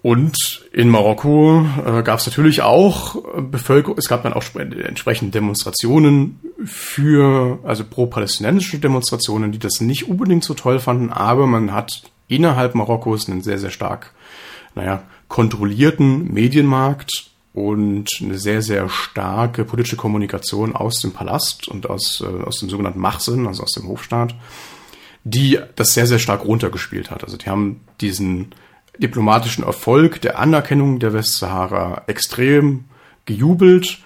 Und in Marokko äh, gab es natürlich auch äh, Bevölkerung, es gab dann auch entsprechende Demonstrationen für, also pro-palästinensische Demonstrationen, die das nicht unbedingt so toll fanden, aber man hat innerhalb Marokkos einen sehr, sehr stark, naja, kontrollierten Medienmarkt und eine sehr, sehr starke politische Kommunikation aus dem Palast und aus, äh, aus dem sogenannten Machsen, also aus dem Hofstaat, die das sehr, sehr stark runtergespielt hat. Also die haben diesen diplomatischen Erfolg der Anerkennung der Westsahara extrem gejubelt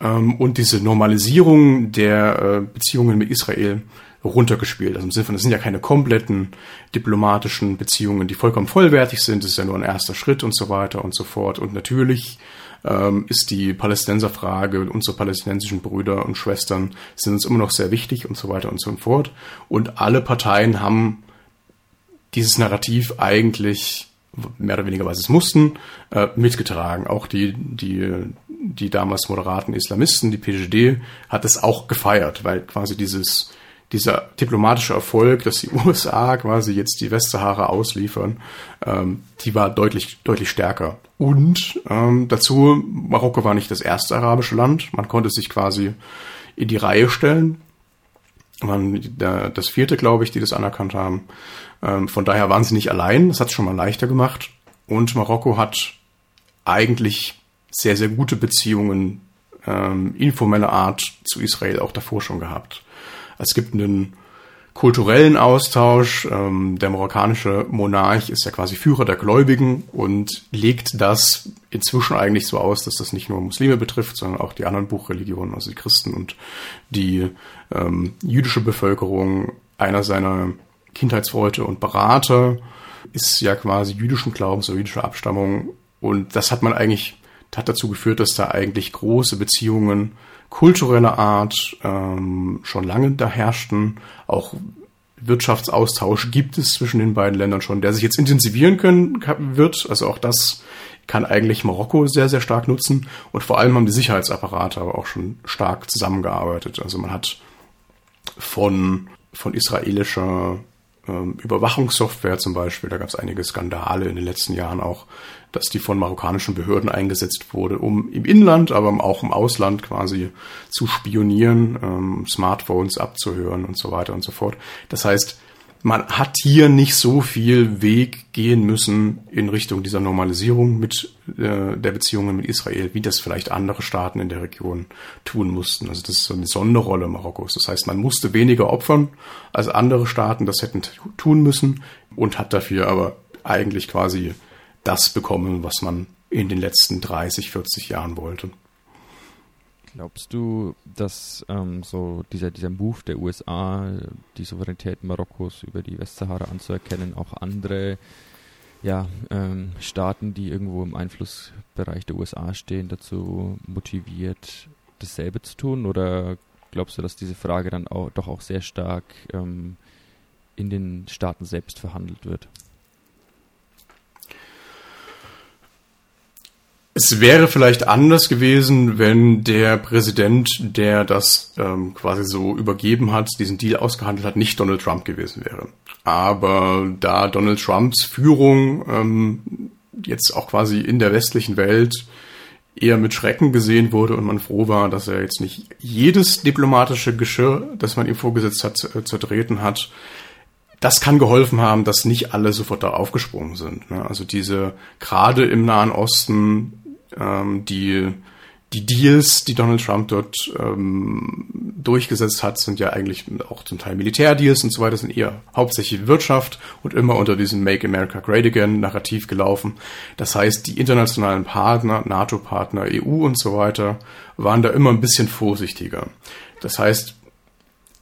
ähm, und diese Normalisierung der äh, Beziehungen mit Israel runtergespielt. Also im Sinne von, das sind ja keine kompletten diplomatischen Beziehungen, die vollkommen vollwertig sind. Das ist ja nur ein erster Schritt und so weiter und so fort. Und natürlich ähm, ist die Palästinenserfrage und unsere palästinensischen Brüder und Schwestern sind uns immer noch sehr wichtig und so weiter und so fort. Und alle Parteien haben dieses Narrativ eigentlich mehr oder weniger, weil sie es mussten, äh, mitgetragen. Auch die, die, die damals moderaten Islamisten, die PGD, hat es auch gefeiert, weil quasi dieses, dieser diplomatische Erfolg, dass die USA quasi jetzt die Westsahara ausliefern, ähm, die war deutlich, deutlich stärker. Und ähm, dazu, Marokko war nicht das erste arabische Land. Man konnte sich quasi in die Reihe stellen. Der, das vierte, glaube ich, die das anerkannt haben. Ähm, von daher waren sie nicht allein. Das hat es schon mal leichter gemacht. Und Marokko hat eigentlich sehr, sehr gute Beziehungen ähm, informeller Art zu Israel auch davor schon gehabt. Es gibt einen kulturellen Austausch. Ähm, der marokkanische Monarch ist ja quasi Führer der Gläubigen und legt das inzwischen eigentlich so aus, dass das nicht nur Muslime betrifft, sondern auch die anderen Buchreligionen, also die Christen und die ähm, jüdische Bevölkerung. Einer seiner Kindheitsfreunde und Berater ist ja quasi jüdischen Glaubens oder jüdischer Abstammung. Und das hat man eigentlich, hat dazu geführt, dass da eigentlich große Beziehungen kultureller Art ähm, schon lange da herrschten. Auch Wirtschaftsaustausch gibt es zwischen den beiden Ländern schon, der sich jetzt intensivieren können wird. Also auch das kann eigentlich Marokko sehr, sehr stark nutzen. Und vor allem haben die Sicherheitsapparate aber auch schon stark zusammengearbeitet. Also man hat von, von israelischer ähm, Überwachungssoftware zum Beispiel. Da gab es einige Skandale in den letzten Jahren auch, dass die von marokkanischen Behörden eingesetzt wurde, um im Inland, aber auch im Ausland quasi zu spionieren, ähm, Smartphones abzuhören und so weiter und so fort. Das heißt, man hat hier nicht so viel Weg gehen müssen in Richtung dieser Normalisierung mit äh, der Beziehungen mit Israel, wie das vielleicht andere Staaten in der Region tun mussten. Also das ist so eine Sonderrolle Marokkos. Das heißt, man musste weniger opfern, als andere Staaten das hätten tun müssen und hat dafür aber eigentlich quasi das bekommen, was man in den letzten 30, 40 Jahren wollte. Glaubst du, dass ähm, so dieser, dieser Move der USA, die Souveränität Marokkos über die Westsahara anzuerkennen, auch andere ja, ähm, Staaten, die irgendwo im Einflussbereich der USA stehen, dazu motiviert, dasselbe zu tun? Oder glaubst du, dass diese Frage dann auch, doch auch sehr stark ähm, in den Staaten selbst verhandelt wird? Es wäre vielleicht anders gewesen, wenn der Präsident, der das ähm, quasi so übergeben hat, diesen Deal ausgehandelt hat, nicht Donald Trump gewesen wäre. Aber da Donald Trumps Führung ähm, jetzt auch quasi in der westlichen Welt eher mit Schrecken gesehen wurde und man froh war, dass er jetzt nicht jedes diplomatische Geschirr, das man ihm vorgesetzt hat, äh, zertreten hat, das kann geholfen haben, dass nicht alle sofort da aufgesprungen sind. Ne? Also diese gerade im Nahen Osten ähm, die, die Deals, die Donald Trump dort ähm, durchgesetzt hat, sind ja eigentlich auch zum Teil Militärdeals und so weiter, sind eher hauptsächlich Wirtschaft und immer unter diesem Make America Great Again Narrativ gelaufen. Das heißt, die internationalen Partner, NATO-Partner, EU und so weiter, waren da immer ein bisschen vorsichtiger. Das heißt,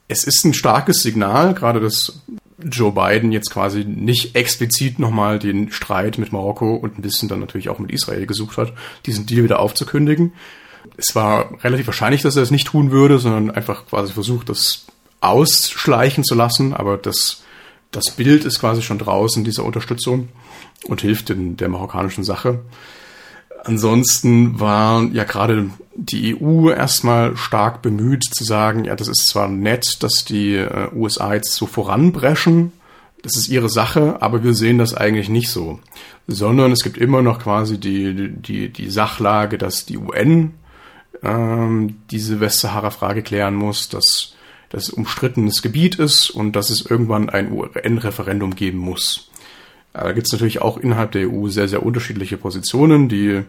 es ist ein starkes Signal, gerade das Joe Biden jetzt quasi nicht explizit nochmal den Streit mit Marokko und ein bisschen dann natürlich auch mit Israel gesucht hat, diesen Deal wieder aufzukündigen. Es war relativ wahrscheinlich, dass er es nicht tun würde, sondern einfach quasi versucht, das ausschleichen zu lassen, aber das, das Bild ist quasi schon draußen dieser Unterstützung und hilft in der marokkanischen Sache. Ansonsten war ja gerade die EU erstmal stark bemüht zu sagen, ja, das ist zwar nett, dass die äh, USA jetzt so voranbrechen, das ist ihre Sache, aber wir sehen das eigentlich nicht so, sondern es gibt immer noch quasi die, die, die Sachlage, dass die UN ähm, diese Westsahara-Frage klären muss, dass das umstrittenes Gebiet ist und dass es irgendwann ein UN-Referendum geben muss. Da gibt es natürlich auch innerhalb der EU sehr, sehr unterschiedliche Positionen. Die, äh,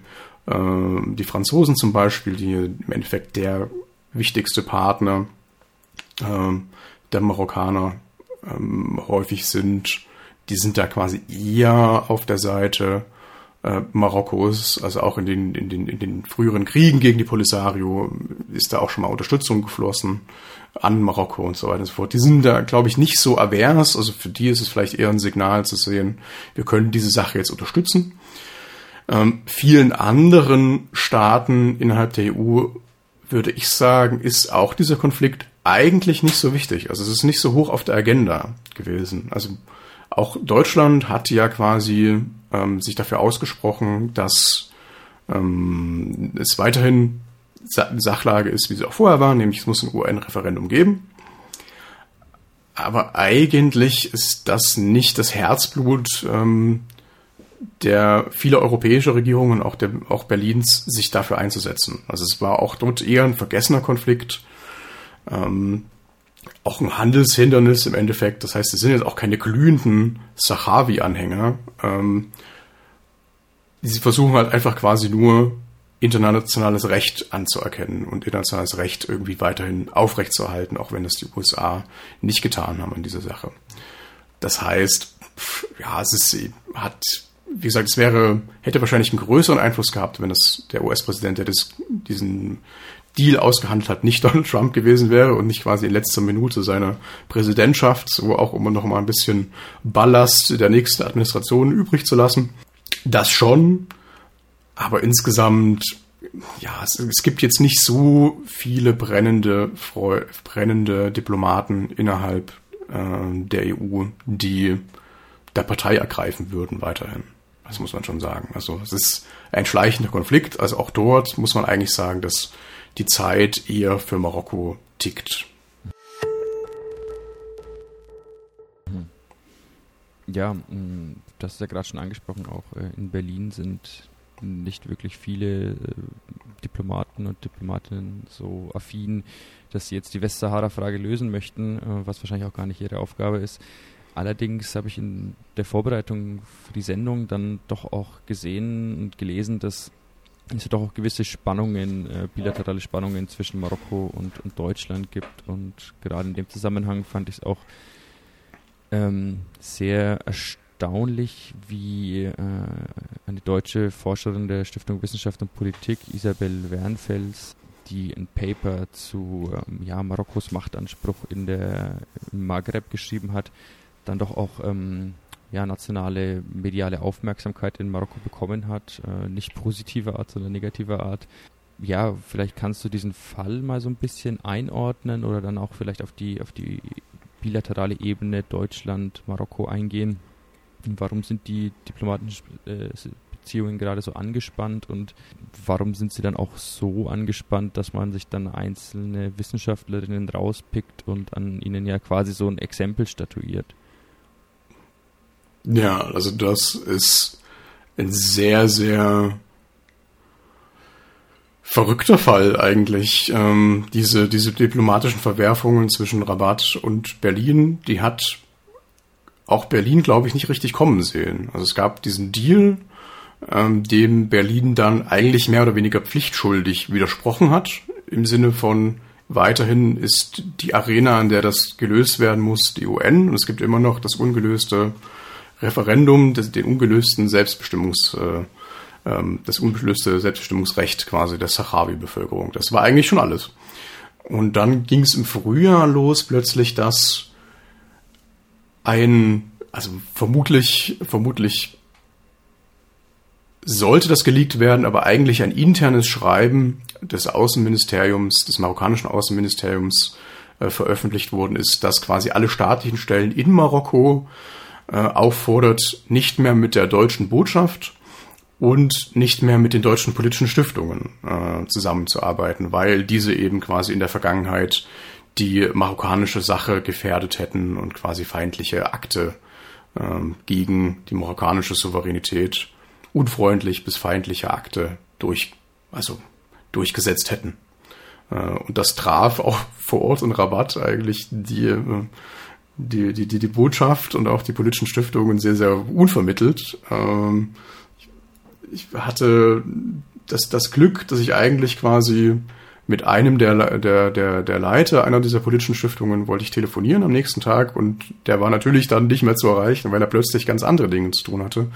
die Franzosen zum Beispiel, die im Endeffekt der wichtigste Partner äh, der Marokkaner ähm, häufig sind, die sind da quasi eher auf der Seite äh, Marokkos, also auch in den, in, den, in den früheren Kriegen gegen die Polisario ist da auch schon mal Unterstützung geflossen an Marokko und so weiter und so fort. Die sind da, glaube ich, nicht so avers. Also für die ist es vielleicht eher ein Signal zu sehen, wir können diese Sache jetzt unterstützen. Ähm, vielen anderen Staaten innerhalb der EU würde ich sagen, ist auch dieser Konflikt eigentlich nicht so wichtig. Also es ist nicht so hoch auf der Agenda gewesen. Also auch Deutschland hat ja quasi ähm, sich dafür ausgesprochen, dass ähm, es weiterhin Sachlage ist, wie sie auch vorher war, nämlich es muss ein UN-Referendum geben. Aber eigentlich ist das nicht das Herzblut ähm, der viele europäische Regierungen, auch, der, auch Berlins, sich dafür einzusetzen. Also es war auch dort eher ein vergessener Konflikt, ähm, auch ein Handelshindernis im Endeffekt. Das heißt, es sind jetzt auch keine glühenden Sahawi-Anhänger. Ähm, sie versuchen halt einfach quasi nur internationales Recht anzuerkennen und internationales Recht irgendwie weiterhin aufrechtzuerhalten, auch wenn das die USA nicht getan haben in dieser Sache. Das heißt, ja, es ist, hat, wie gesagt, es wäre, hätte wahrscheinlich einen größeren Einfluss gehabt, wenn das der US-Präsident, der das, diesen Deal ausgehandelt hat, nicht Donald Trump gewesen wäre und nicht quasi in letzter Minute seiner Präsidentschaft, wo auch immer noch mal ein bisschen Ballast der nächsten Administration übrig zu lassen. Das schon, aber insgesamt, ja, es, es gibt jetzt nicht so viele brennende, Freu brennende Diplomaten innerhalb äh, der EU, die der Partei ergreifen würden weiterhin. Das muss man schon sagen. Also es ist ein schleichender Konflikt. Also auch dort muss man eigentlich sagen, dass die Zeit eher für Marokko tickt. Ja, mm, das ist ja gerade schon angesprochen, auch äh, in Berlin sind nicht wirklich viele äh, Diplomaten und Diplomatinnen so affin, dass sie jetzt die Westsahara-Frage lösen möchten, äh, was wahrscheinlich auch gar nicht ihre Aufgabe ist. Allerdings habe ich in der Vorbereitung für die Sendung dann doch auch gesehen und gelesen, dass es doch auch gewisse Spannungen, äh, bilaterale Spannungen zwischen Marokko und, und, Deutschland gibt. Und gerade in dem Zusammenhang fand ich es auch ähm, sehr erstaunlich, wie äh, eine deutsche Forscherin der Stiftung Wissenschaft und Politik, Isabel Wernfels, die ein Paper zu ähm, ja, Marokkos Machtanspruch in der, im Maghreb geschrieben hat, dann doch auch ähm, ja, nationale mediale Aufmerksamkeit in Marokko bekommen hat. Äh, nicht positiver Art, sondern negativer Art. Ja, vielleicht kannst du diesen Fall mal so ein bisschen einordnen oder dann auch vielleicht auf die, auf die bilaterale Ebene Deutschland-Marokko eingehen. Warum sind die diplomatischen äh, Beziehungen gerade so angespannt und warum sind sie dann auch so angespannt, dass man sich dann einzelne Wissenschaftlerinnen rauspickt und an ihnen ja quasi so ein Exempel statuiert? Ja, also das ist ein sehr, sehr verrückter Fall eigentlich. Ähm, diese, diese diplomatischen Verwerfungen zwischen Rabat und Berlin, die hat auch Berlin, glaube ich, nicht richtig kommen sehen. Also es gab diesen Deal, ähm, dem Berlin dann eigentlich mehr oder weniger pflichtschuldig widersprochen hat, im Sinne von weiterhin ist die Arena, an der das gelöst werden muss, die UN und es gibt immer noch das ungelöste Referendum, das, den ungelösten Selbstbestimmungs, äh, ähm, das ungelöste Selbstbestimmungsrecht quasi der Sahrawi-Bevölkerung. Das war eigentlich schon alles. Und dann ging es im Frühjahr los plötzlich, dass ein, also vermutlich, vermutlich sollte das geleakt werden, aber eigentlich ein internes Schreiben des Außenministeriums, des marokkanischen Außenministeriums äh, veröffentlicht worden ist, dass quasi alle staatlichen Stellen in Marokko äh, auffordert, nicht mehr mit der deutschen Botschaft und nicht mehr mit den deutschen politischen Stiftungen äh, zusammenzuarbeiten, weil diese eben quasi in der Vergangenheit die marokkanische Sache gefährdet hätten und quasi feindliche Akte äh, gegen die marokkanische Souveränität, unfreundlich bis feindliche Akte durch, also durchgesetzt hätten. Äh, und das traf auch vor Ort in Rabat eigentlich die äh, die, die, die, die Botschaft und auch die politischen Stiftungen sehr, sehr unvermittelt. Ähm, ich hatte das, das Glück, dass ich eigentlich quasi mit einem der, der, der, der Leiter einer dieser politischen Stiftungen wollte ich telefonieren am nächsten Tag und der war natürlich dann nicht mehr zu erreichen, weil er plötzlich ganz andere Dinge zu tun hatte.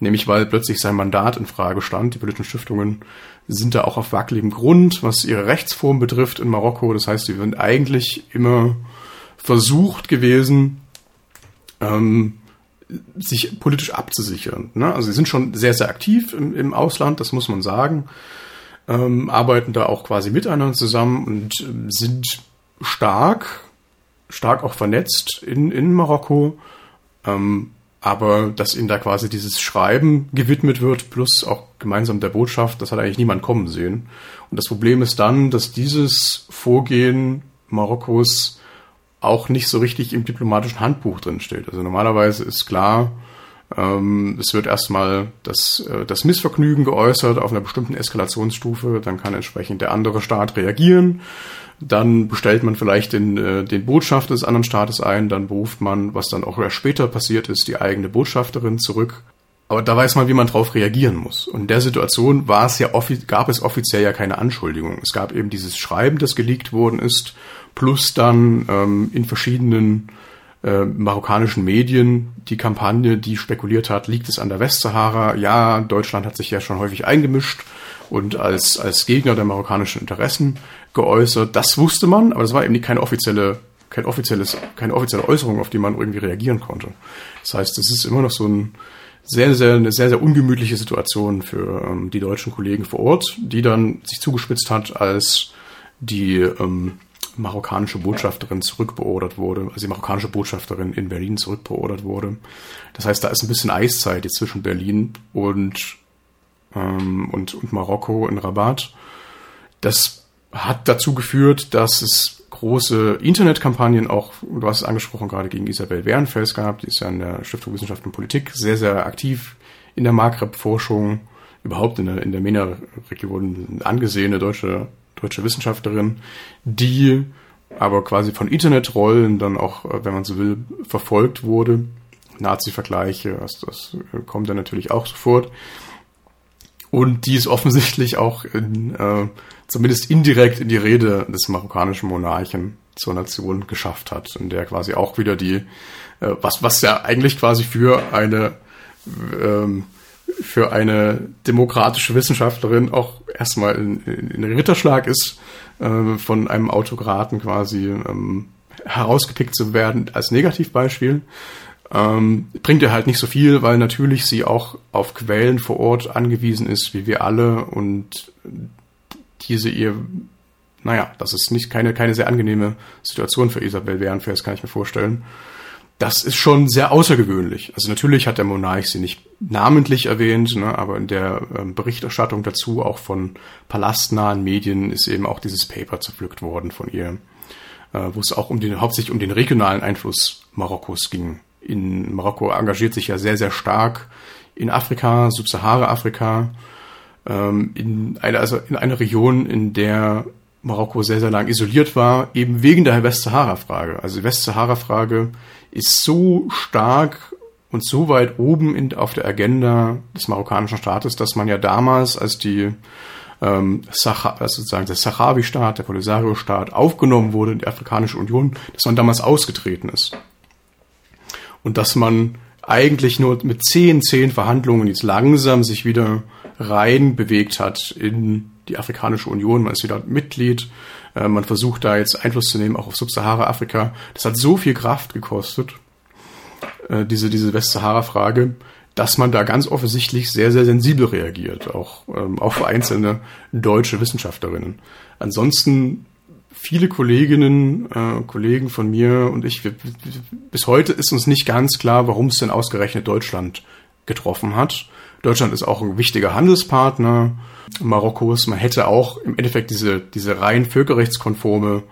Nämlich weil plötzlich sein Mandat in Frage stand. Die politischen Stiftungen sind da auch auf wackeligem Grund, was ihre Rechtsform betrifft in Marokko. Das heißt, sie sind eigentlich immer versucht gewesen, ähm, sich politisch abzusichern. Ne? Also sie sind schon sehr, sehr aktiv im, im Ausland, das muss man sagen, ähm, arbeiten da auch quasi miteinander zusammen und ähm, sind stark, stark auch vernetzt in, in Marokko. Ähm, aber dass ihnen da quasi dieses Schreiben gewidmet wird, plus auch gemeinsam der Botschaft, das hat eigentlich niemand kommen sehen. Und das Problem ist dann, dass dieses Vorgehen Marokkos auch nicht so richtig im diplomatischen Handbuch drin steht. Also normalerweise ist klar, ähm, es wird erstmal das, äh, das Missvergnügen geäußert auf einer bestimmten Eskalationsstufe, dann kann entsprechend der andere Staat reagieren, dann bestellt man vielleicht den, äh, den Botschafter des anderen Staates ein, dann beruft man, was dann auch erst später passiert ist, die eigene Botschafterin zurück. Aber da weiß man, wie man darauf reagieren muss. Und in der Situation war es ja gab es offiziell ja keine Anschuldigung. Es gab eben dieses Schreiben, das geleakt worden ist, plus dann ähm, in verschiedenen äh, marokkanischen Medien die Kampagne, die spekuliert hat, liegt es an der Westsahara? Ja, Deutschland hat sich ja schon häufig eingemischt und als, als Gegner der marokkanischen Interessen geäußert. Das wusste man, aber das war eben keine offizielle, kein offizielles, keine offizielle Äußerung, auf die man irgendwie reagieren konnte. Das heißt, es ist immer noch so ein sehr, sehr, eine sehr, sehr ungemütliche Situation für ähm, die deutschen Kollegen vor Ort, die dann sich zugespitzt hat, als die ähm, marokkanische Botschafterin zurückbeordert wurde, also die marokkanische Botschafterin in Berlin zurückbeordert wurde. Das heißt, da ist ein bisschen Eiszeit jetzt zwischen Berlin und, ähm, und, und Marokko in Rabat. Das hat dazu geführt, dass es große Internetkampagnen auch, du hast es angesprochen, gerade gegen Isabel Wehrenfels gehabt, die ist ja in der Stiftung Wissenschaft und Politik sehr, sehr aktiv in der Maghreb-Forschung, überhaupt in der, in der MENA-Region angesehene deutsche, deutsche Wissenschaftlerin, die aber quasi von Internetrollen dann auch, äh, wenn man so will, verfolgt wurde. Nazi-Vergleiche, das, das kommt dann natürlich auch sofort. Und die ist offensichtlich auch in, äh, zumindest indirekt in die Rede des marokkanischen Monarchen zur Nation geschafft hat, in der quasi auch wieder die, äh, was, was ja eigentlich quasi für eine, ähm, für eine demokratische Wissenschaftlerin auch erstmal ein, Ritterschlag ist, äh, von einem Autokraten quasi ähm, herausgepickt zu werden als Negativbeispiel. Ähm, bringt ihr halt nicht so viel, weil natürlich sie auch auf Quellen vor Ort angewiesen ist, wie wir alle, und diese ihr, naja, das ist nicht keine, keine sehr angenehme Situation für Isabel Wehrenfels, kann ich mir vorstellen. Das ist schon sehr außergewöhnlich. Also natürlich hat der Monarch sie nicht namentlich erwähnt, ne, aber in der ähm, Berichterstattung dazu, auch von palastnahen Medien, ist eben auch dieses Paper zerpflückt worden von ihr, äh, wo es auch um den, hauptsächlich um den regionalen Einfluss Marokkos ging in Marokko engagiert sich ja sehr, sehr stark in Afrika, Subsahara-Afrika, ähm, in einer, also in einer Region, in der Marokko sehr, sehr lang isoliert war, eben wegen der Westsahara-Frage. Also die Westsahara-Frage ist so stark und so weit oben in, auf der Agenda des marokkanischen Staates, dass man ja damals, als die ähm, Sahra, also sozusagen der Sahrawi-Staat, der Polisario-Staat aufgenommen wurde in die Afrikanische Union, dass man damals ausgetreten ist und dass man eigentlich nur mit zehn, zehn Verhandlungen jetzt langsam sich wieder rein bewegt hat in die Afrikanische Union. Man ist wieder Mitglied. Äh, man versucht da jetzt Einfluss zu nehmen, auch auf Subsahara-Afrika. Das hat so viel Kraft gekostet, äh, diese, diese Westsahara-Frage, dass man da ganz offensichtlich sehr, sehr sensibel reagiert, auch ähm, auf einzelne deutsche Wissenschaftlerinnen. Ansonsten viele Kolleginnen, äh, Kollegen von mir und ich, wir, bis heute ist uns nicht ganz klar, warum es denn ausgerechnet Deutschland getroffen hat. Deutschland ist auch ein wichtiger Handelspartner Marokkos. Man hätte auch im Endeffekt diese, diese rein völkerrechtskonforme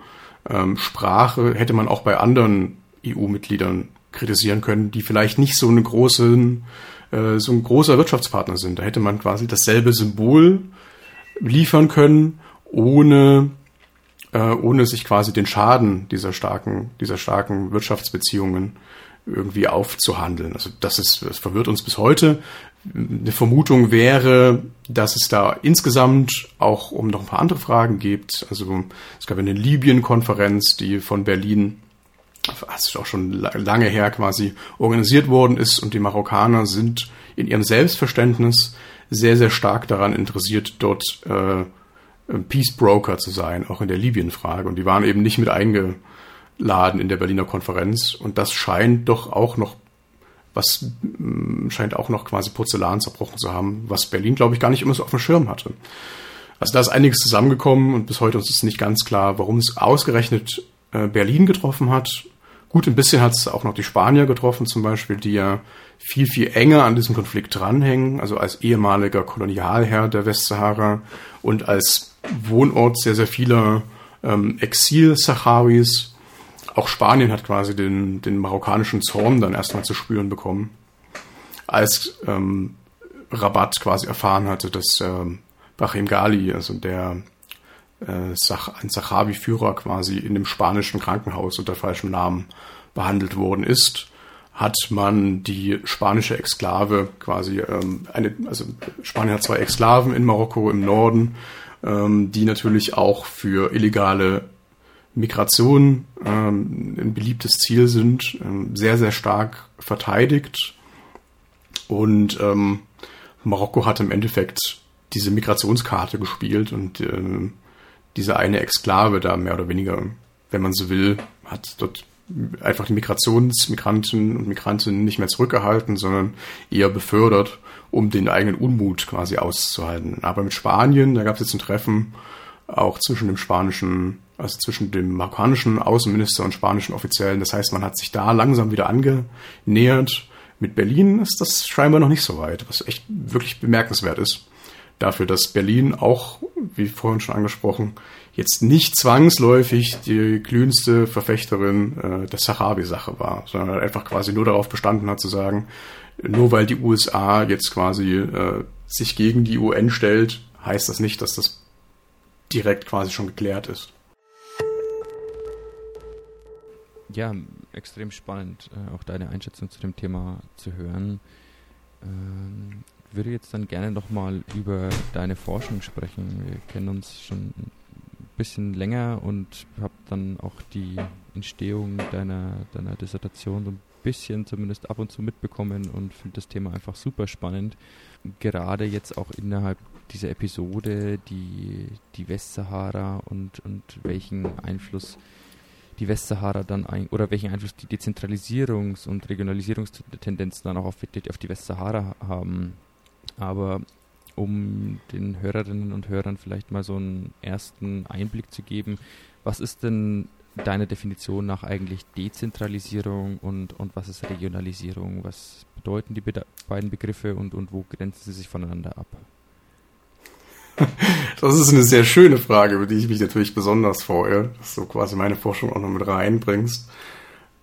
ähm, Sprache, hätte man auch bei anderen EU-Mitgliedern kritisieren können, die vielleicht nicht so eine großen, äh, so ein großer Wirtschaftspartner sind. Da hätte man quasi dasselbe Symbol liefern können, ohne äh, ohne sich quasi den Schaden dieser starken, dieser starken Wirtschaftsbeziehungen irgendwie aufzuhandeln. Also das ist, das verwirrt uns bis heute. Eine Vermutung wäre, dass es da insgesamt auch um noch ein paar andere Fragen gibt. Also es gab eine Libyen-Konferenz, die von Berlin das ist auch schon lange her quasi organisiert worden ist und die Marokkaner sind in ihrem Selbstverständnis sehr, sehr stark daran interessiert, dort äh, Peace Broker zu sein, auch in der Libyen-Frage. Und die waren eben nicht mit eingeladen in der Berliner Konferenz. Und das scheint doch auch noch, was mm, scheint auch noch quasi Porzellan zerbrochen zu haben, was Berlin, glaube ich, gar nicht immer so auf dem Schirm hatte. Also da ist einiges zusammengekommen und bis heute ist nicht ganz klar, warum es ausgerechnet äh, Berlin getroffen hat. Gut, ein bisschen hat es auch noch die Spanier getroffen zum Beispiel, die ja viel, viel enger an diesem Konflikt dranhängen, also als ehemaliger Kolonialherr der Westsahara und als Wohnort sehr, sehr vieler ähm, Exil-Sahrawis. Auch Spanien hat quasi den, den marokkanischen Zorn dann erstmal zu spüren bekommen, als ähm, Rabat quasi erfahren hatte, dass ähm, Brahim Ghali, also der äh, ein Sahrawi-Führer quasi in dem spanischen Krankenhaus unter falschem Namen behandelt worden ist hat man die spanische Exklave quasi ähm, eine, also Spanien hat zwei Exklaven in Marokko im Norden, ähm, die natürlich auch für illegale Migration ähm, ein beliebtes Ziel sind, ähm, sehr, sehr stark verteidigt. Und ähm, Marokko hat im Endeffekt diese Migrationskarte gespielt und ähm, diese eine Exklave da mehr oder weniger, wenn man so will, hat dort einfach die Migrationsmigranten und Migrantinnen nicht mehr zurückgehalten, sondern eher befördert, um den eigenen Unmut quasi auszuhalten. Aber mit Spanien, da gab es jetzt ein Treffen auch zwischen dem spanischen, also zwischen dem marokkanischen Außenminister und spanischen Offiziellen. Das heißt, man hat sich da langsam wieder angenähert. Mit Berlin ist das scheinbar noch nicht so weit, was echt wirklich bemerkenswert ist. Dafür, dass Berlin auch, wie vorhin schon angesprochen, jetzt nicht zwangsläufig die glühendste Verfechterin äh, der Sahrawi-Sache war, sondern einfach quasi nur darauf bestanden hat zu sagen, nur weil die USA jetzt quasi äh, sich gegen die UN stellt, heißt das nicht, dass das direkt quasi schon geklärt ist. Ja, extrem spannend, äh, auch deine Einschätzung zu dem Thema zu hören. Ähm, würde jetzt dann gerne nochmal über deine Forschung sprechen. Wir kennen uns schon ein bisschen länger und habe dann auch die Entstehung deiner, deiner Dissertation so ein bisschen zumindest ab und zu mitbekommen und finde das Thema einfach super spannend. Gerade jetzt auch innerhalb dieser Episode, die, die Westsahara und, und welchen Einfluss die Westsahara dann ein, oder welchen Einfluss die Dezentralisierungs- und Regionalisierungstendenzen dann auch auf, auf die Westsahara haben. Aber um den Hörerinnen und Hörern vielleicht mal so einen ersten Einblick zu geben, was ist denn deine Definition nach eigentlich Dezentralisierung und, und was ist Regionalisierung? Was bedeuten die beiden Begriffe und, und wo grenzen sie sich voneinander ab? Das ist eine sehr schöne Frage, über die ich mich natürlich besonders freue, dass du quasi meine Forschung auch noch mit reinbringst.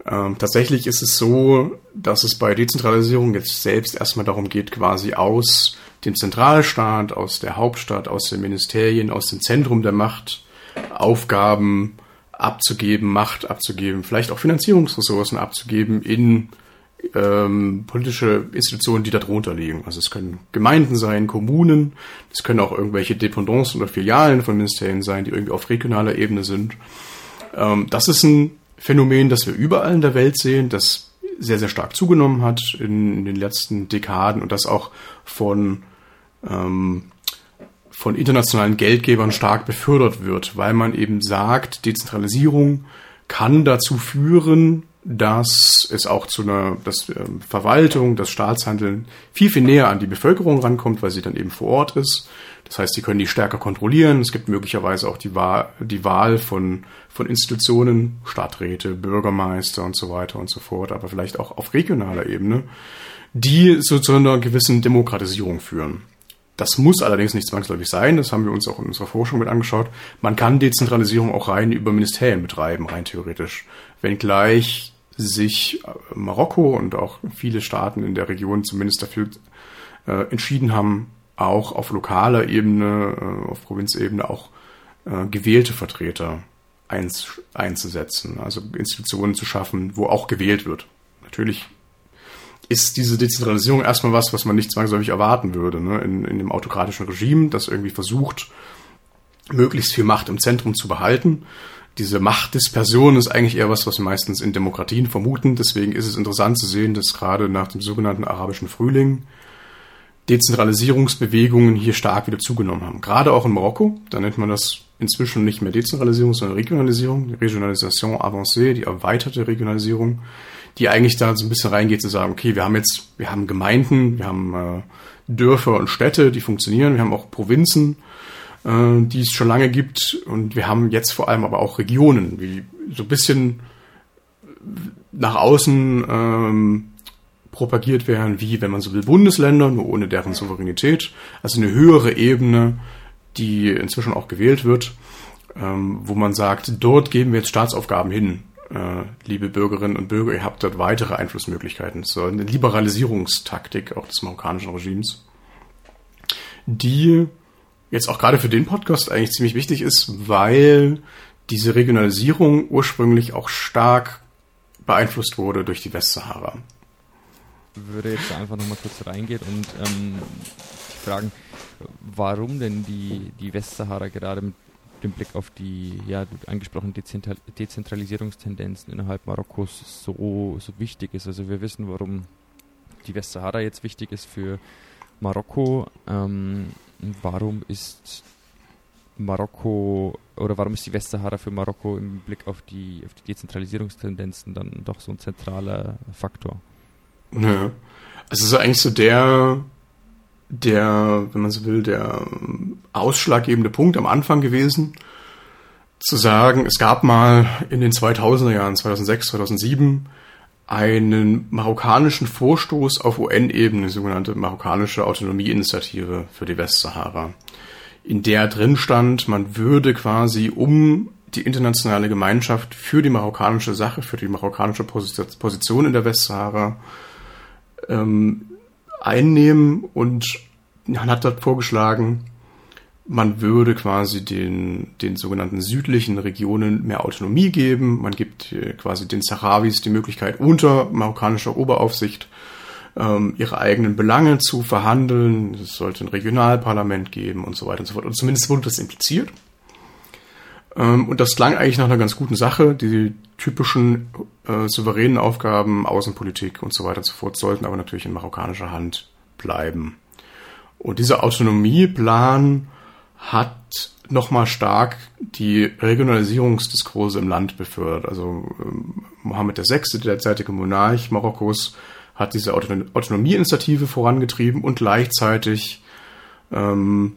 Ähm, tatsächlich ist es so, dass es bei Dezentralisierung jetzt selbst erstmal darum geht, quasi aus dem Zentralstaat, aus der Hauptstadt, aus den Ministerien, aus dem Zentrum der Macht Aufgaben abzugeben, Macht abzugeben, vielleicht auch Finanzierungsressourcen abzugeben in ähm, politische Institutionen, die darunter liegen. Also es können Gemeinden sein, Kommunen, es können auch irgendwelche Dependancen oder Filialen von Ministerien sein, die irgendwie auf regionaler Ebene sind. Ähm, das ist ein Phänomen, das wir überall in der Welt sehen, das sehr, sehr stark zugenommen hat in, in den letzten Dekaden und das auch von, ähm, von internationalen Geldgebern stark befördert wird, weil man eben sagt, Dezentralisierung kann dazu führen, dass es auch zu einer dass, äh, Verwaltung, das Staatshandeln viel, viel näher an die Bevölkerung rankommt, weil sie dann eben vor Ort ist. Das heißt, sie können die stärker kontrollieren. Es gibt möglicherweise auch die Wahl, die Wahl von, von Institutionen, Stadträte, Bürgermeister und so weiter und so fort, aber vielleicht auch auf regionaler Ebene, die so zu einer gewissen Demokratisierung führen. Das muss allerdings nicht zwangsläufig sein, das haben wir uns auch in unserer Forschung mit angeschaut. Man kann Dezentralisierung auch rein über Ministerien betreiben, rein theoretisch. Wenngleich sich äh, Marokko und auch viele Staaten in der Region zumindest dafür äh, entschieden haben, auch auf lokaler Ebene, äh, auf Provinzebene auch äh, gewählte Vertreter eins, einzusetzen, also Institutionen zu schaffen, wo auch gewählt wird. Natürlich ist diese Dezentralisierung erstmal was, was man nicht zwangsläufig erwarten würde, ne? in, in dem autokratischen Regime, das irgendwie versucht, möglichst viel Macht im Zentrum zu behalten diese Machtdispersion ist eigentlich eher was, was wir meistens in Demokratien vermuten. Deswegen ist es interessant zu sehen, dass gerade nach dem sogenannten arabischen Frühling Dezentralisierungsbewegungen hier stark wieder zugenommen haben. Gerade auch in Marokko, da nennt man das inzwischen nicht mehr Dezentralisierung, sondern Regionalisierung, die Regionalisation avancée, die erweiterte Regionalisierung, die eigentlich da so ein bisschen reingeht zu sagen, okay, wir haben jetzt, wir haben Gemeinden, wir haben äh, Dörfer und Städte, die funktionieren, wir haben auch Provinzen, äh, die es schon lange gibt. Und wir haben jetzt vor allem aber auch Regionen, wie so ein bisschen nach außen ähm, propagiert werden, wie, wenn man so will, Bundesländer, nur ohne deren Souveränität. Also eine höhere Ebene, die inzwischen auch gewählt wird, ähm, wo man sagt, dort geben wir jetzt Staatsaufgaben hin. Äh, liebe Bürgerinnen und Bürger, ihr habt dort weitere Einflussmöglichkeiten. So eine Liberalisierungstaktik auch des marokkanischen Regimes, die jetzt auch gerade für den Podcast eigentlich ziemlich wichtig ist, weil diese Regionalisierung ursprünglich auch stark beeinflusst wurde durch die Westsahara. Ich würde jetzt einfach nochmal kurz reingehen und ähm, fragen, warum denn die, die Westsahara gerade mit dem Blick auf die, ja, angesprochenen Dezentralisierungstendenzen innerhalb Marokkos so, so wichtig ist. Also wir wissen, warum die Westsahara jetzt wichtig ist für Marokko. Ähm, warum ist Marokko oder warum ist die Westsahara für Marokko im Blick auf die, auf die Dezentralisierungstendenzen dann doch so ein zentraler Faktor? Ja. Also es ist eigentlich so der, der, wenn man so will, der ausschlaggebende Punkt am Anfang gewesen, zu sagen, es gab mal in den 2000er Jahren, 2006, 2007, einen marokkanischen Vorstoß auf UN-Ebene, sogenannte marokkanische Autonomieinitiative für die Westsahara, in der drin stand, man würde quasi um die internationale Gemeinschaft für die marokkanische Sache, für die marokkanische Position in der Westsahara ähm, einnehmen und man hat dort vorgeschlagen, man würde quasi den, den sogenannten südlichen Regionen mehr Autonomie geben. Man gibt äh, quasi den Sahrawis die Möglichkeit, unter marokkanischer Oberaufsicht ähm, ihre eigenen Belange zu verhandeln. Es sollte ein Regionalparlament geben und so weiter und so fort. Und zumindest wurde das impliziert. Ähm, und das klang eigentlich nach einer ganz guten Sache. Die typischen äh, souveränen Aufgaben, Außenpolitik und so weiter und so fort, sollten aber natürlich in marokkanischer Hand bleiben. Und dieser Autonomieplan hat nochmal stark die Regionalisierungsdiskurse im Land befördert. Also ähm, Mohammed VI., der derzeitige Monarch Marokkos, hat diese Autonomieinitiative vorangetrieben und gleichzeitig ähm,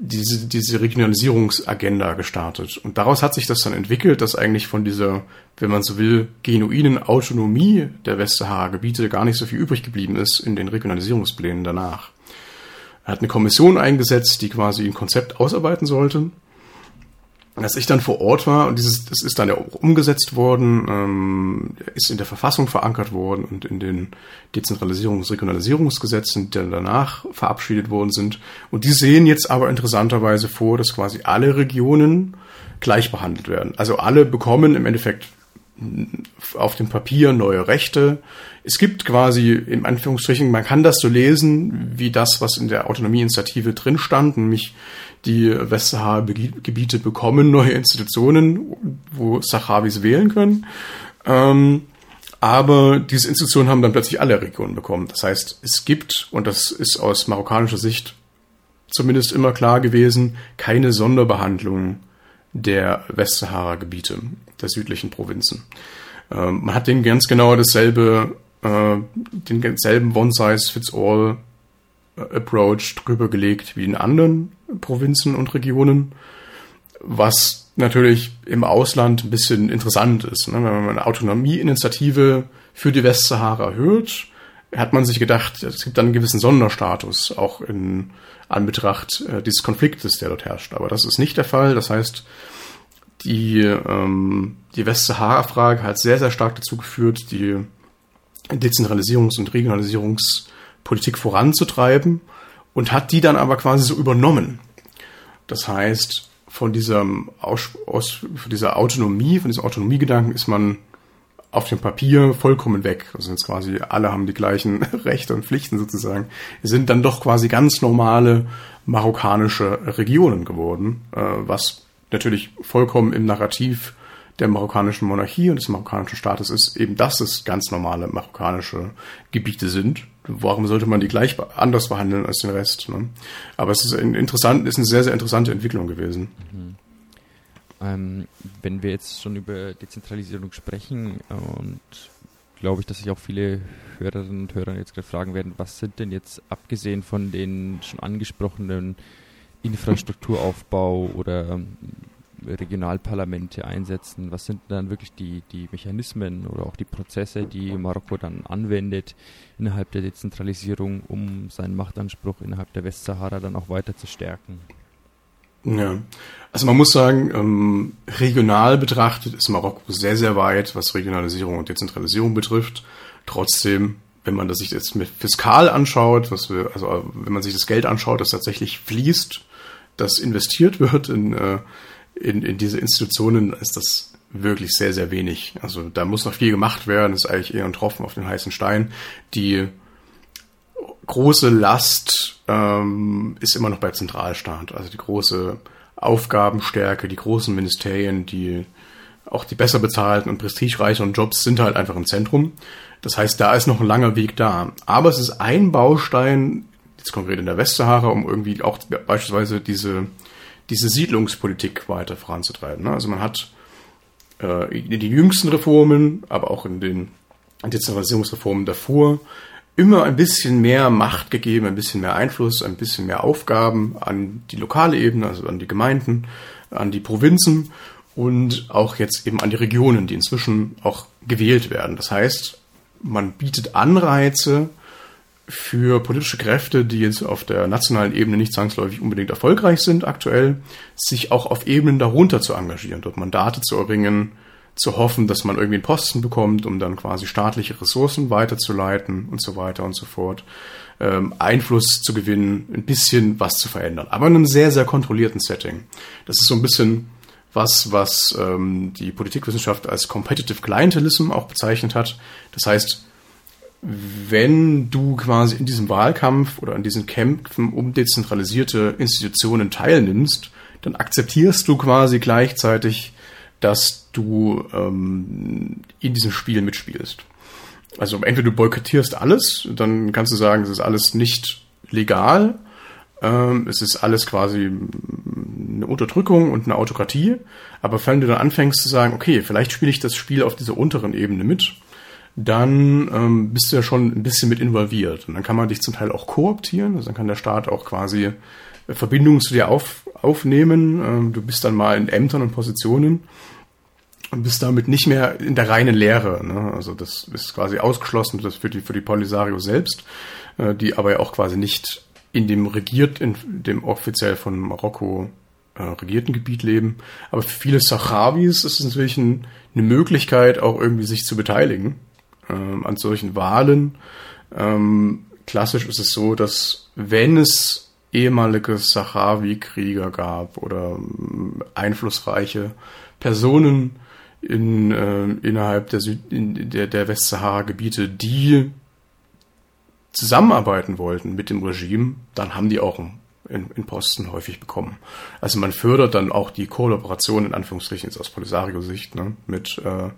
diese, diese Regionalisierungsagenda gestartet. Und daraus hat sich das dann entwickelt, dass eigentlich von dieser, wenn man so will, genuinen Autonomie der Westsahara-Gebiete gar nicht so viel übrig geblieben ist in den Regionalisierungsplänen danach. Er hat eine Kommission eingesetzt, die quasi ein Konzept ausarbeiten sollte. Als ich dann vor Ort war, und dieses, das ist dann ja auch umgesetzt worden, ähm, ist in der Verfassung verankert worden und in den Dezentralisierungs-, Regionalisierungsgesetzen, die dann danach verabschiedet worden sind. Und die sehen jetzt aber interessanterweise vor, dass quasi alle Regionen gleich behandelt werden. Also alle bekommen im Endeffekt auf dem Papier neue Rechte. Es gibt quasi, in Anführungsstrichen, man kann das so lesen, wie das, was in der Autonomieinitiative drin stand, nämlich die Westsahara-Gebiete bekommen neue Institutionen, wo Sahrawis wählen können. Ähm, aber diese Institutionen haben dann plötzlich alle Regionen bekommen. Das heißt, es gibt, und das ist aus marokkanischer Sicht zumindest immer klar gewesen, keine Sonderbehandlung der Westsahara-Gebiete der südlichen Provinzen. Ähm, man hat den ganz genau dasselbe, äh, denselben One-Size-Fits-All äh, Approach drüber gelegt wie in anderen Provinzen und Regionen, was natürlich im Ausland ein bisschen interessant ist. Ne? Wenn man eine Autonomieinitiative für die Westsahara hört, hat man sich gedacht, es gibt dann einen gewissen Sonderstatus, auch in Anbetracht äh, dieses Konfliktes, der dort herrscht. Aber das ist nicht der Fall. Das heißt, die, ähm, die Westsahara-Frage hat sehr, sehr stark dazu geführt, die Dezentralisierungs- und Regionalisierungspolitik voranzutreiben und hat die dann aber quasi so übernommen. Das heißt, von diesem aus, aus, von dieser Autonomie, von diesem Autonomiegedanken ist man auf dem Papier vollkommen weg. Also jetzt quasi alle haben die gleichen Rechte und Pflichten sozusagen. Es sind dann doch quasi ganz normale marokkanische Regionen geworden, äh, was natürlich vollkommen im Narrativ der marokkanischen Monarchie und des marokkanischen Staates ist, eben dass es ganz normale marokkanische Gebiete sind. Warum sollte man die gleich anders behandeln als den Rest? Ne? Aber es ist, ein interessant, ist eine sehr, sehr interessante Entwicklung gewesen. Mhm. Ähm, wenn wir jetzt schon über Dezentralisierung sprechen und glaube ich, dass sich auch viele Hörerinnen und Hörer jetzt gerade fragen werden, was sind denn jetzt abgesehen von den schon angesprochenen Infrastrukturaufbau oder ähm, Regionalparlamente einsetzen? Was sind dann wirklich die, die Mechanismen oder auch die Prozesse, die Marokko dann anwendet innerhalb der Dezentralisierung, um seinen Machtanspruch innerhalb der Westsahara dann auch weiter zu stärken? Ja, also man muss sagen, ähm, regional betrachtet ist Marokko sehr, sehr weit, was Regionalisierung und Dezentralisierung betrifft. Trotzdem wenn man das sich jetzt mit fiskal anschaut, was wir, also wenn man sich das Geld anschaut, das tatsächlich fließt, das investiert wird in, äh, in, in diese Institutionen, ist das wirklich sehr, sehr wenig. Also da muss noch viel gemacht werden, ist eigentlich eher ein Tropfen auf den heißen Stein. Die große Last ähm, ist immer noch bei Zentralstaat, also die große Aufgabenstärke, die großen Ministerien, die auch die besser bezahlten und prestigereicheren Jobs sind halt einfach im Zentrum. Das heißt, da ist noch ein langer Weg da. Aber es ist ein Baustein, jetzt konkret in der Westsahara, um irgendwie auch beispielsweise diese, diese Siedlungspolitik weiter voranzutreiben. Ne? Also man hat äh, in den jüngsten Reformen, aber auch in den Dezentralisierungsreformen davor immer ein bisschen mehr Macht gegeben, ein bisschen mehr Einfluss, ein bisschen mehr Aufgaben an die lokale Ebene, also an die Gemeinden, an die Provinzen und auch jetzt eben an die Regionen, die inzwischen auch gewählt werden. Das heißt, man bietet Anreize, für politische Kräfte, die jetzt auf der nationalen Ebene nicht zwangsläufig unbedingt erfolgreich sind aktuell, sich auch auf Ebenen darunter zu engagieren, dort Mandate zu erringen, zu hoffen, dass man irgendwie einen Posten bekommt, um dann quasi staatliche Ressourcen weiterzuleiten und so weiter und so fort, ähm, Einfluss zu gewinnen, ein bisschen was zu verändern, aber in einem sehr, sehr kontrollierten Setting. Das ist so ein bisschen was, was ähm, die Politikwissenschaft als Competitive Clientelism auch bezeichnet hat. Das heißt, wenn du quasi in diesem Wahlkampf oder an diesen Kämpfen um dezentralisierte Institutionen teilnimmst, dann akzeptierst du quasi gleichzeitig, dass du ähm, in diesem Spiel mitspielst. Also entweder du boykottierst alles, dann kannst du sagen, es ist alles nicht legal, ähm, es ist alles quasi eine Unterdrückung und eine Autokratie, aber wenn du dann anfängst zu sagen, okay, vielleicht spiele ich das Spiel auf dieser unteren Ebene mit, dann ähm, bist du ja schon ein bisschen mit involviert. Und dann kann man dich zum Teil auch kooptieren. Also dann kann der Staat auch quasi Verbindungen zu dir auf, aufnehmen. Ähm, du bist dann mal in Ämtern und Positionen und bist damit nicht mehr in der reinen Lehre. Ne? Also das ist quasi ausgeschlossen das für die, für die Polisario selbst, äh, die aber ja auch quasi nicht in dem regiert, in dem offiziell von Marokko äh, regierten Gebiet leben. Aber für viele Sahrawis ist es natürlich ein, eine Möglichkeit, auch irgendwie sich zu beteiligen ähm, an solchen Wahlen. Ähm, klassisch ist es so, dass wenn es ehemalige Sahrawi-Krieger gab oder ähm, einflussreiche Personen in, äh, innerhalb der, Süd in der, der Westsahara-Gebiete, die zusammenarbeiten wollten mit dem Regime, dann haben die auch in, in Posten häufig bekommen. Also man fördert dann auch die Kollaboration in Anführungsstrichen jetzt aus Polisario-Sicht ne, mit, äh,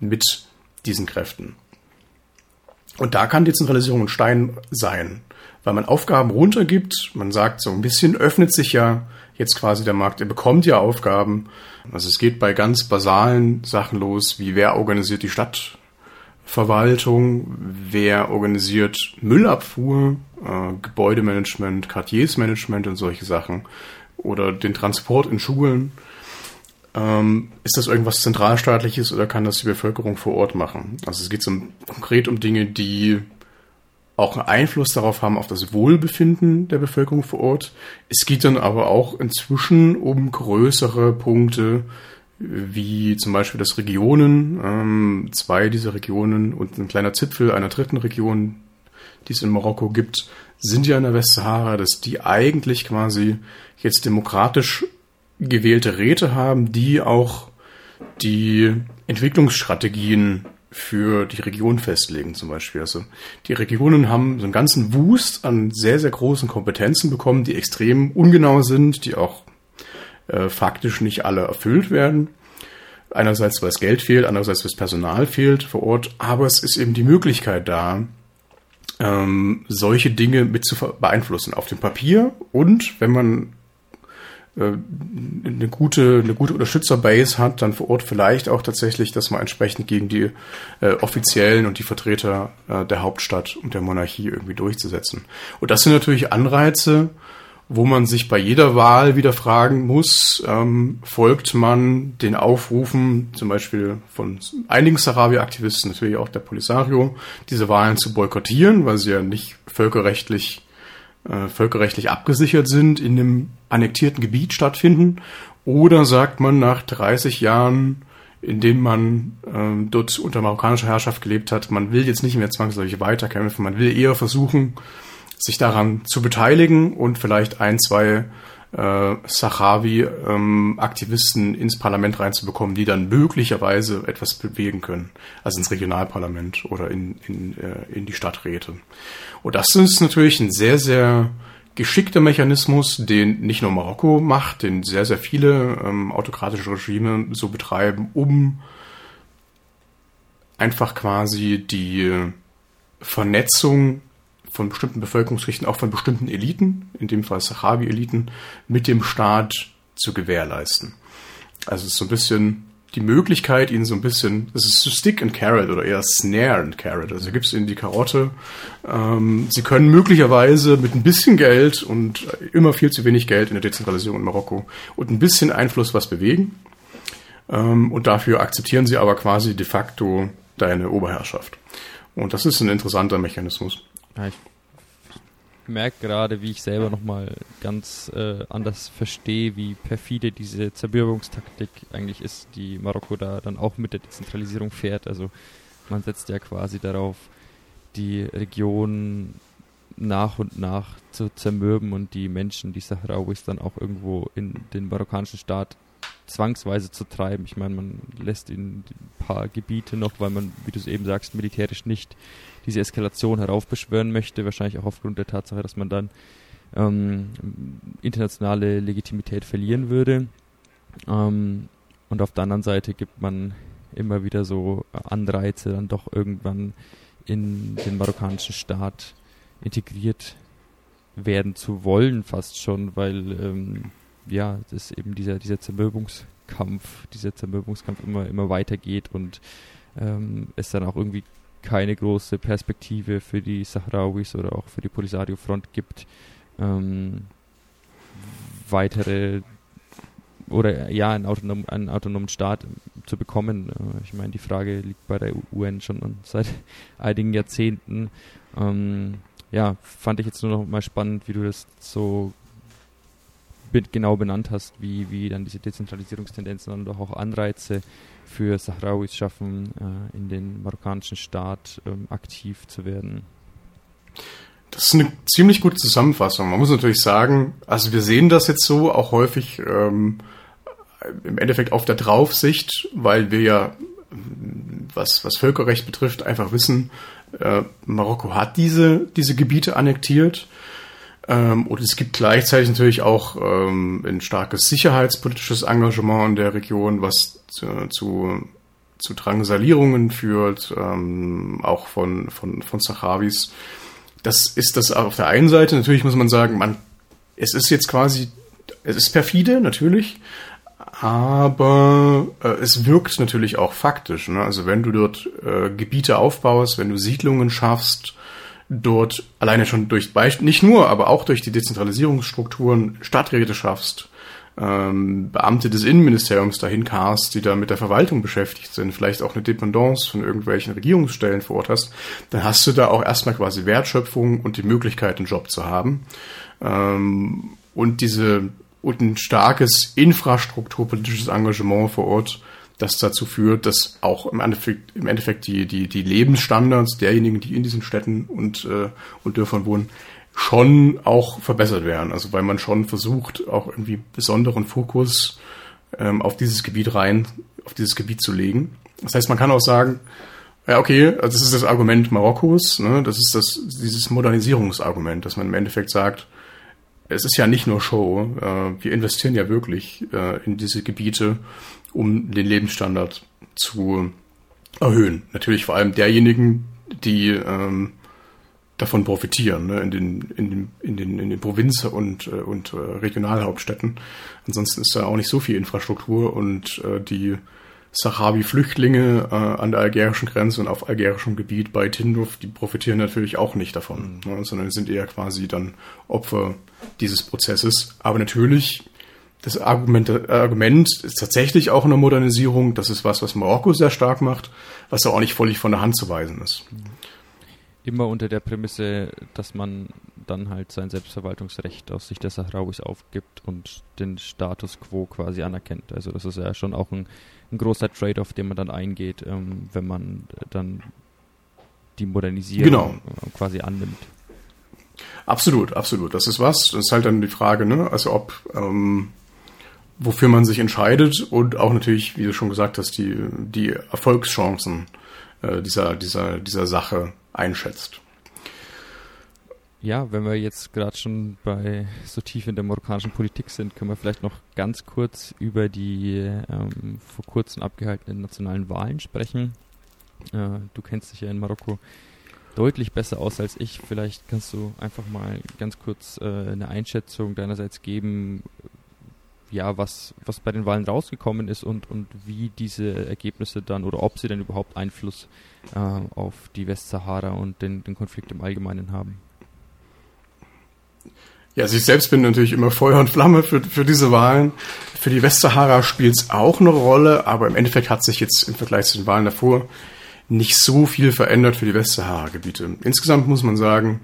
mit diesen Kräften. Und da kann Dezentralisierung ein Stein sein, weil man Aufgaben runtergibt. Man sagt, so ein bisschen öffnet sich ja jetzt quasi der Markt. Er bekommt ja Aufgaben. Also es geht bei ganz basalen Sachen los, wie wer organisiert die Stadtverwaltung, wer organisiert Müllabfuhr, äh, Gebäudemanagement, Quartiersmanagement und solche Sachen oder den Transport in Schulen. Ähm, ist das irgendwas Zentralstaatliches oder kann das die Bevölkerung vor Ort machen? Also es geht so konkret um Dinge, die auch einen Einfluss darauf haben, auf das Wohlbefinden der Bevölkerung vor Ort. Es geht dann aber auch inzwischen um größere Punkte, wie zum Beispiel das Regionen, ähm, zwei dieser Regionen und ein kleiner Zipfel einer dritten Region, die es in Marokko gibt, sind ja in der Westsahara, dass die eigentlich quasi jetzt demokratisch gewählte Räte haben, die auch die Entwicklungsstrategien für die Region festlegen, zum Beispiel. Also die Regionen haben so einen ganzen Wust an sehr, sehr großen Kompetenzen bekommen, die extrem ungenau sind, die auch äh, faktisch nicht alle erfüllt werden. Einerseits, weil es Geld fehlt, andererseits, weil es Personal fehlt vor Ort, aber es ist eben die Möglichkeit da, ähm, solche Dinge mit zu beeinflussen auf dem Papier und wenn man eine gute, eine gute Unterstützerbase hat, dann vor Ort vielleicht auch tatsächlich, dass man entsprechend gegen die äh, Offiziellen und die Vertreter äh, der Hauptstadt und der Monarchie irgendwie durchzusetzen. Und das sind natürlich Anreize, wo man sich bei jeder Wahl wieder fragen muss, ähm, folgt man den Aufrufen zum Beispiel von einigen Sahrawi-Aktivisten, natürlich auch der Polisario, diese Wahlen zu boykottieren, weil sie ja nicht völkerrechtlich äh, völkerrechtlich abgesichert sind, in einem annektierten Gebiet stattfinden? Oder sagt man nach 30 Jahren, in dem man äh, dort unter marokkanischer Herrschaft gelebt hat, man will jetzt nicht mehr zwangsläufig weiterkämpfen, man will eher versuchen, sich daran zu beteiligen und vielleicht ein, zwei äh, Sahrawi-Aktivisten ähm, ins Parlament reinzubekommen, die dann möglicherweise etwas bewegen können, also ins Regionalparlament oder in, in, äh, in die Stadträte. Und das ist natürlich ein sehr, sehr geschickter Mechanismus, den nicht nur Marokko macht, den sehr, sehr viele ähm, autokratische Regime so betreiben, um einfach quasi die Vernetzung von bestimmten Bevölkerungsschichten, auch von bestimmten Eliten, in dem Fall Sahabi-Eliten, mit dem Staat zu gewährleisten. Also es ist so ein bisschen die Möglichkeit, ihnen so ein bisschen, das ist Stick and Carrot oder eher Snare and Carrot. Also gibt es ihnen die Karotte. Ähm, sie können möglicherweise mit ein bisschen Geld und immer viel zu wenig Geld in der Dezentralisierung in Marokko und ein bisschen Einfluss was bewegen. Ähm, und dafür akzeptieren sie aber quasi de facto deine Oberherrschaft. Und das ist ein interessanter Mechanismus. Ja, ich merke gerade, wie ich selber nochmal ganz äh, anders verstehe, wie perfide diese Zermürbungstaktik eigentlich ist, die Marokko da dann auch mit der Dezentralisierung fährt. Also man setzt ja quasi darauf, die Region nach und nach zu zermürben und die Menschen, die Sahrauis dann auch irgendwo in den marokkanischen Staat zwangsweise zu treiben. Ich meine, man lässt in ein paar Gebiete noch, weil man, wie du es eben sagst, militärisch nicht diese Eskalation heraufbeschwören möchte, wahrscheinlich auch aufgrund der Tatsache, dass man dann ähm, internationale Legitimität verlieren würde. Ähm, und auf der anderen Seite gibt man immer wieder so Anreize, dann doch irgendwann in den marokkanischen Staat integriert werden zu wollen, fast schon, weil ähm, ja, das eben dieser, dieser Zermürbungskampf, dieser Zermürbungskampf immer, immer weitergeht und ähm, es dann auch irgendwie keine große Perspektive für die Sahrauis oder auch für die Polisario-Front gibt, ähm, weitere oder ja, einen, autonom, einen autonomen Staat zu bekommen. Äh, ich meine, die Frage liegt bei der UN schon seit einigen Jahrzehnten. Ähm, ja, fand ich jetzt nur noch mal spannend, wie du das so genau benannt hast, wie, wie dann diese Dezentralisierungstendenzen und auch Anreize für Sahrauis schaffen, äh, in den marokkanischen Staat ähm, aktiv zu werden. Das ist eine ziemlich gute Zusammenfassung. Man muss natürlich sagen, also wir sehen das jetzt so auch häufig ähm, im Endeffekt auf der Draufsicht, weil wir ja, was, was Völkerrecht betrifft, einfach wissen, äh, Marokko hat diese, diese Gebiete annektiert. Ähm, und es gibt gleichzeitig natürlich auch ähm, ein starkes sicherheitspolitisches Engagement in der Region, was zu, zu, zu Drangsalierungen führt, ähm, auch von, von, von Sahrawis. Das ist das auf der einen Seite. Natürlich muss man sagen, man, es ist jetzt quasi, es ist perfide, natürlich, aber äh, es wirkt natürlich auch faktisch. Ne? Also wenn du dort äh, Gebiete aufbaust, wenn du Siedlungen schaffst, dort alleine schon durch nicht nur, aber auch durch die Dezentralisierungsstrukturen Stadträte schaffst, ähm, Beamte des Innenministeriums dahin cast, die da mit der Verwaltung beschäftigt sind, vielleicht auch eine Dependance von irgendwelchen Regierungsstellen vor Ort hast, dann hast du da auch erstmal quasi Wertschöpfung und die Möglichkeit, einen Job zu haben. Ähm, und diese und ein starkes infrastrukturpolitisches Engagement vor Ort das dazu führt, dass auch im Endeffekt, im Endeffekt die, die, die Lebensstandards derjenigen, die in diesen Städten und, äh, und Dörfern wohnen, schon auch verbessert werden. Also weil man schon versucht, auch irgendwie besonderen Fokus ähm, auf dieses Gebiet rein, auf dieses Gebiet zu legen. Das heißt, man kann auch sagen, ja, okay, also das ist das Argument Marokkos, ne? das ist das, dieses Modernisierungsargument, dass man im Endeffekt sagt, es ist ja nicht nur Show, äh, wir investieren ja wirklich äh, in diese Gebiete um den Lebensstandard zu erhöhen. Natürlich vor allem derjenigen, die ähm, davon profitieren, ne, in den, in den, in den, in den Provinz- und, äh, und äh, Regionalhauptstädten. Ansonsten ist da auch nicht so viel Infrastruktur und äh, die Sahrawi-Flüchtlinge äh, an der algerischen Grenze und auf algerischem Gebiet bei Tinduf, die profitieren natürlich auch nicht davon, mhm. ne, sondern sind eher quasi dann Opfer dieses Prozesses. Aber natürlich das Argument, äh, Argument ist tatsächlich auch eine Modernisierung. Das ist was, was Marokko sehr stark macht, was auch nicht völlig von der Hand zu weisen ist. Immer unter der Prämisse, dass man dann halt sein Selbstverwaltungsrecht aus Sicht der Sahrauis aufgibt und den Status quo quasi anerkennt. Also das ist ja schon auch ein, ein großer Trade-off, den man dann eingeht, ähm, wenn man dann die Modernisierung genau. quasi annimmt. Absolut, absolut. Das ist was. Das ist halt dann die Frage, ne? Also ob ähm, wofür man sich entscheidet und auch natürlich, wie du schon gesagt hast, die, die Erfolgschancen äh, dieser, dieser, dieser Sache einschätzt. Ja, wenn wir jetzt gerade schon bei so tief in der marokkanischen Politik sind, können wir vielleicht noch ganz kurz über die ähm, vor kurzem abgehaltenen nationalen Wahlen sprechen. Äh, du kennst dich ja in Marokko deutlich besser aus als ich. Vielleicht kannst du einfach mal ganz kurz äh, eine Einschätzung deinerseits geben, ja, was, was bei den Wahlen rausgekommen ist und, und wie diese Ergebnisse dann oder ob sie denn überhaupt Einfluss äh, auf die Westsahara und den, den Konflikt im Allgemeinen haben. Ja, also ich selbst bin natürlich immer Feuer und Flamme für, für diese Wahlen. Für die Westsahara spielt es auch eine Rolle, aber im Endeffekt hat sich jetzt im Vergleich zu den Wahlen davor nicht so viel verändert für die Westsahara-Gebiete. Insgesamt muss man sagen,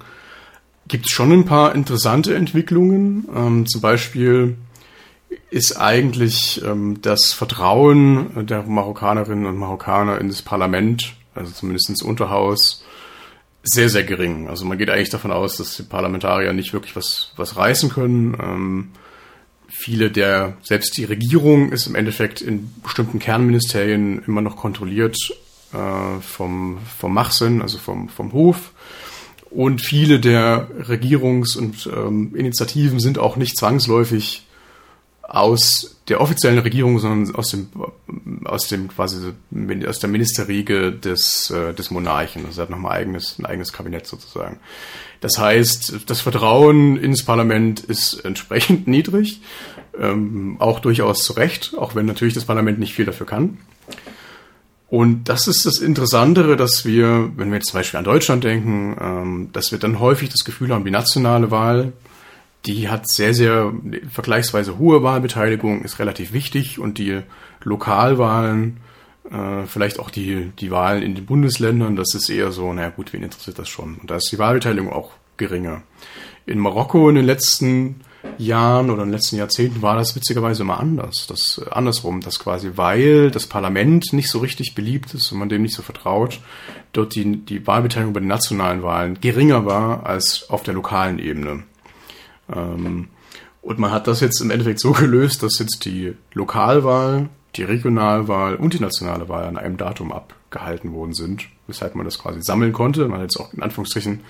gibt es schon ein paar interessante Entwicklungen. Ähm, zum Beispiel ist eigentlich ähm, das Vertrauen der Marokkanerinnen und Marokkaner in das Parlament, also zumindest ins Unterhaus, sehr, sehr gering. Also man geht eigentlich davon aus, dass die Parlamentarier nicht wirklich was, was reißen können. Ähm, viele der, selbst die Regierung ist im Endeffekt in bestimmten Kernministerien immer noch kontrolliert äh, vom, vom Machsen, also vom, vom Hof. Und viele der Regierungs- und ähm, Initiativen sind auch nicht zwangsläufig aus der offiziellen Regierung, sondern aus dem, aus dem quasi aus der Ministerriege des, äh, des Monarchen. Also er hat nochmal eigenes, ein eigenes Kabinett sozusagen. Das heißt, das Vertrauen ins Parlament ist entsprechend niedrig, ähm, auch durchaus zu Recht, auch wenn natürlich das Parlament nicht viel dafür kann. Und das ist das Interessantere, dass wir, wenn wir jetzt zum Beispiel an Deutschland denken, ähm, dass wir dann häufig das Gefühl haben, die nationale Wahl, die hat sehr, sehr vergleichsweise hohe Wahlbeteiligung, ist relativ wichtig und die Lokalwahlen, äh, vielleicht auch die, die Wahlen in den Bundesländern, das ist eher so, naja gut, wen interessiert das schon? Und da ist die Wahlbeteiligung auch geringer. In Marokko in den letzten Jahren oder in den letzten Jahrzehnten war das witzigerweise immer anders. Das äh, andersrum, dass quasi, weil das Parlament nicht so richtig beliebt ist und man dem nicht so vertraut, dort die, die Wahlbeteiligung bei den nationalen Wahlen geringer war als auf der lokalen Ebene. Ähm, und man hat das jetzt im Endeffekt so gelöst, dass jetzt die Lokalwahl, die Regionalwahl und die nationale Wahl an einem Datum abgehalten worden sind, weshalb man das quasi sammeln konnte. Man hat jetzt auch in Anführungsstrichen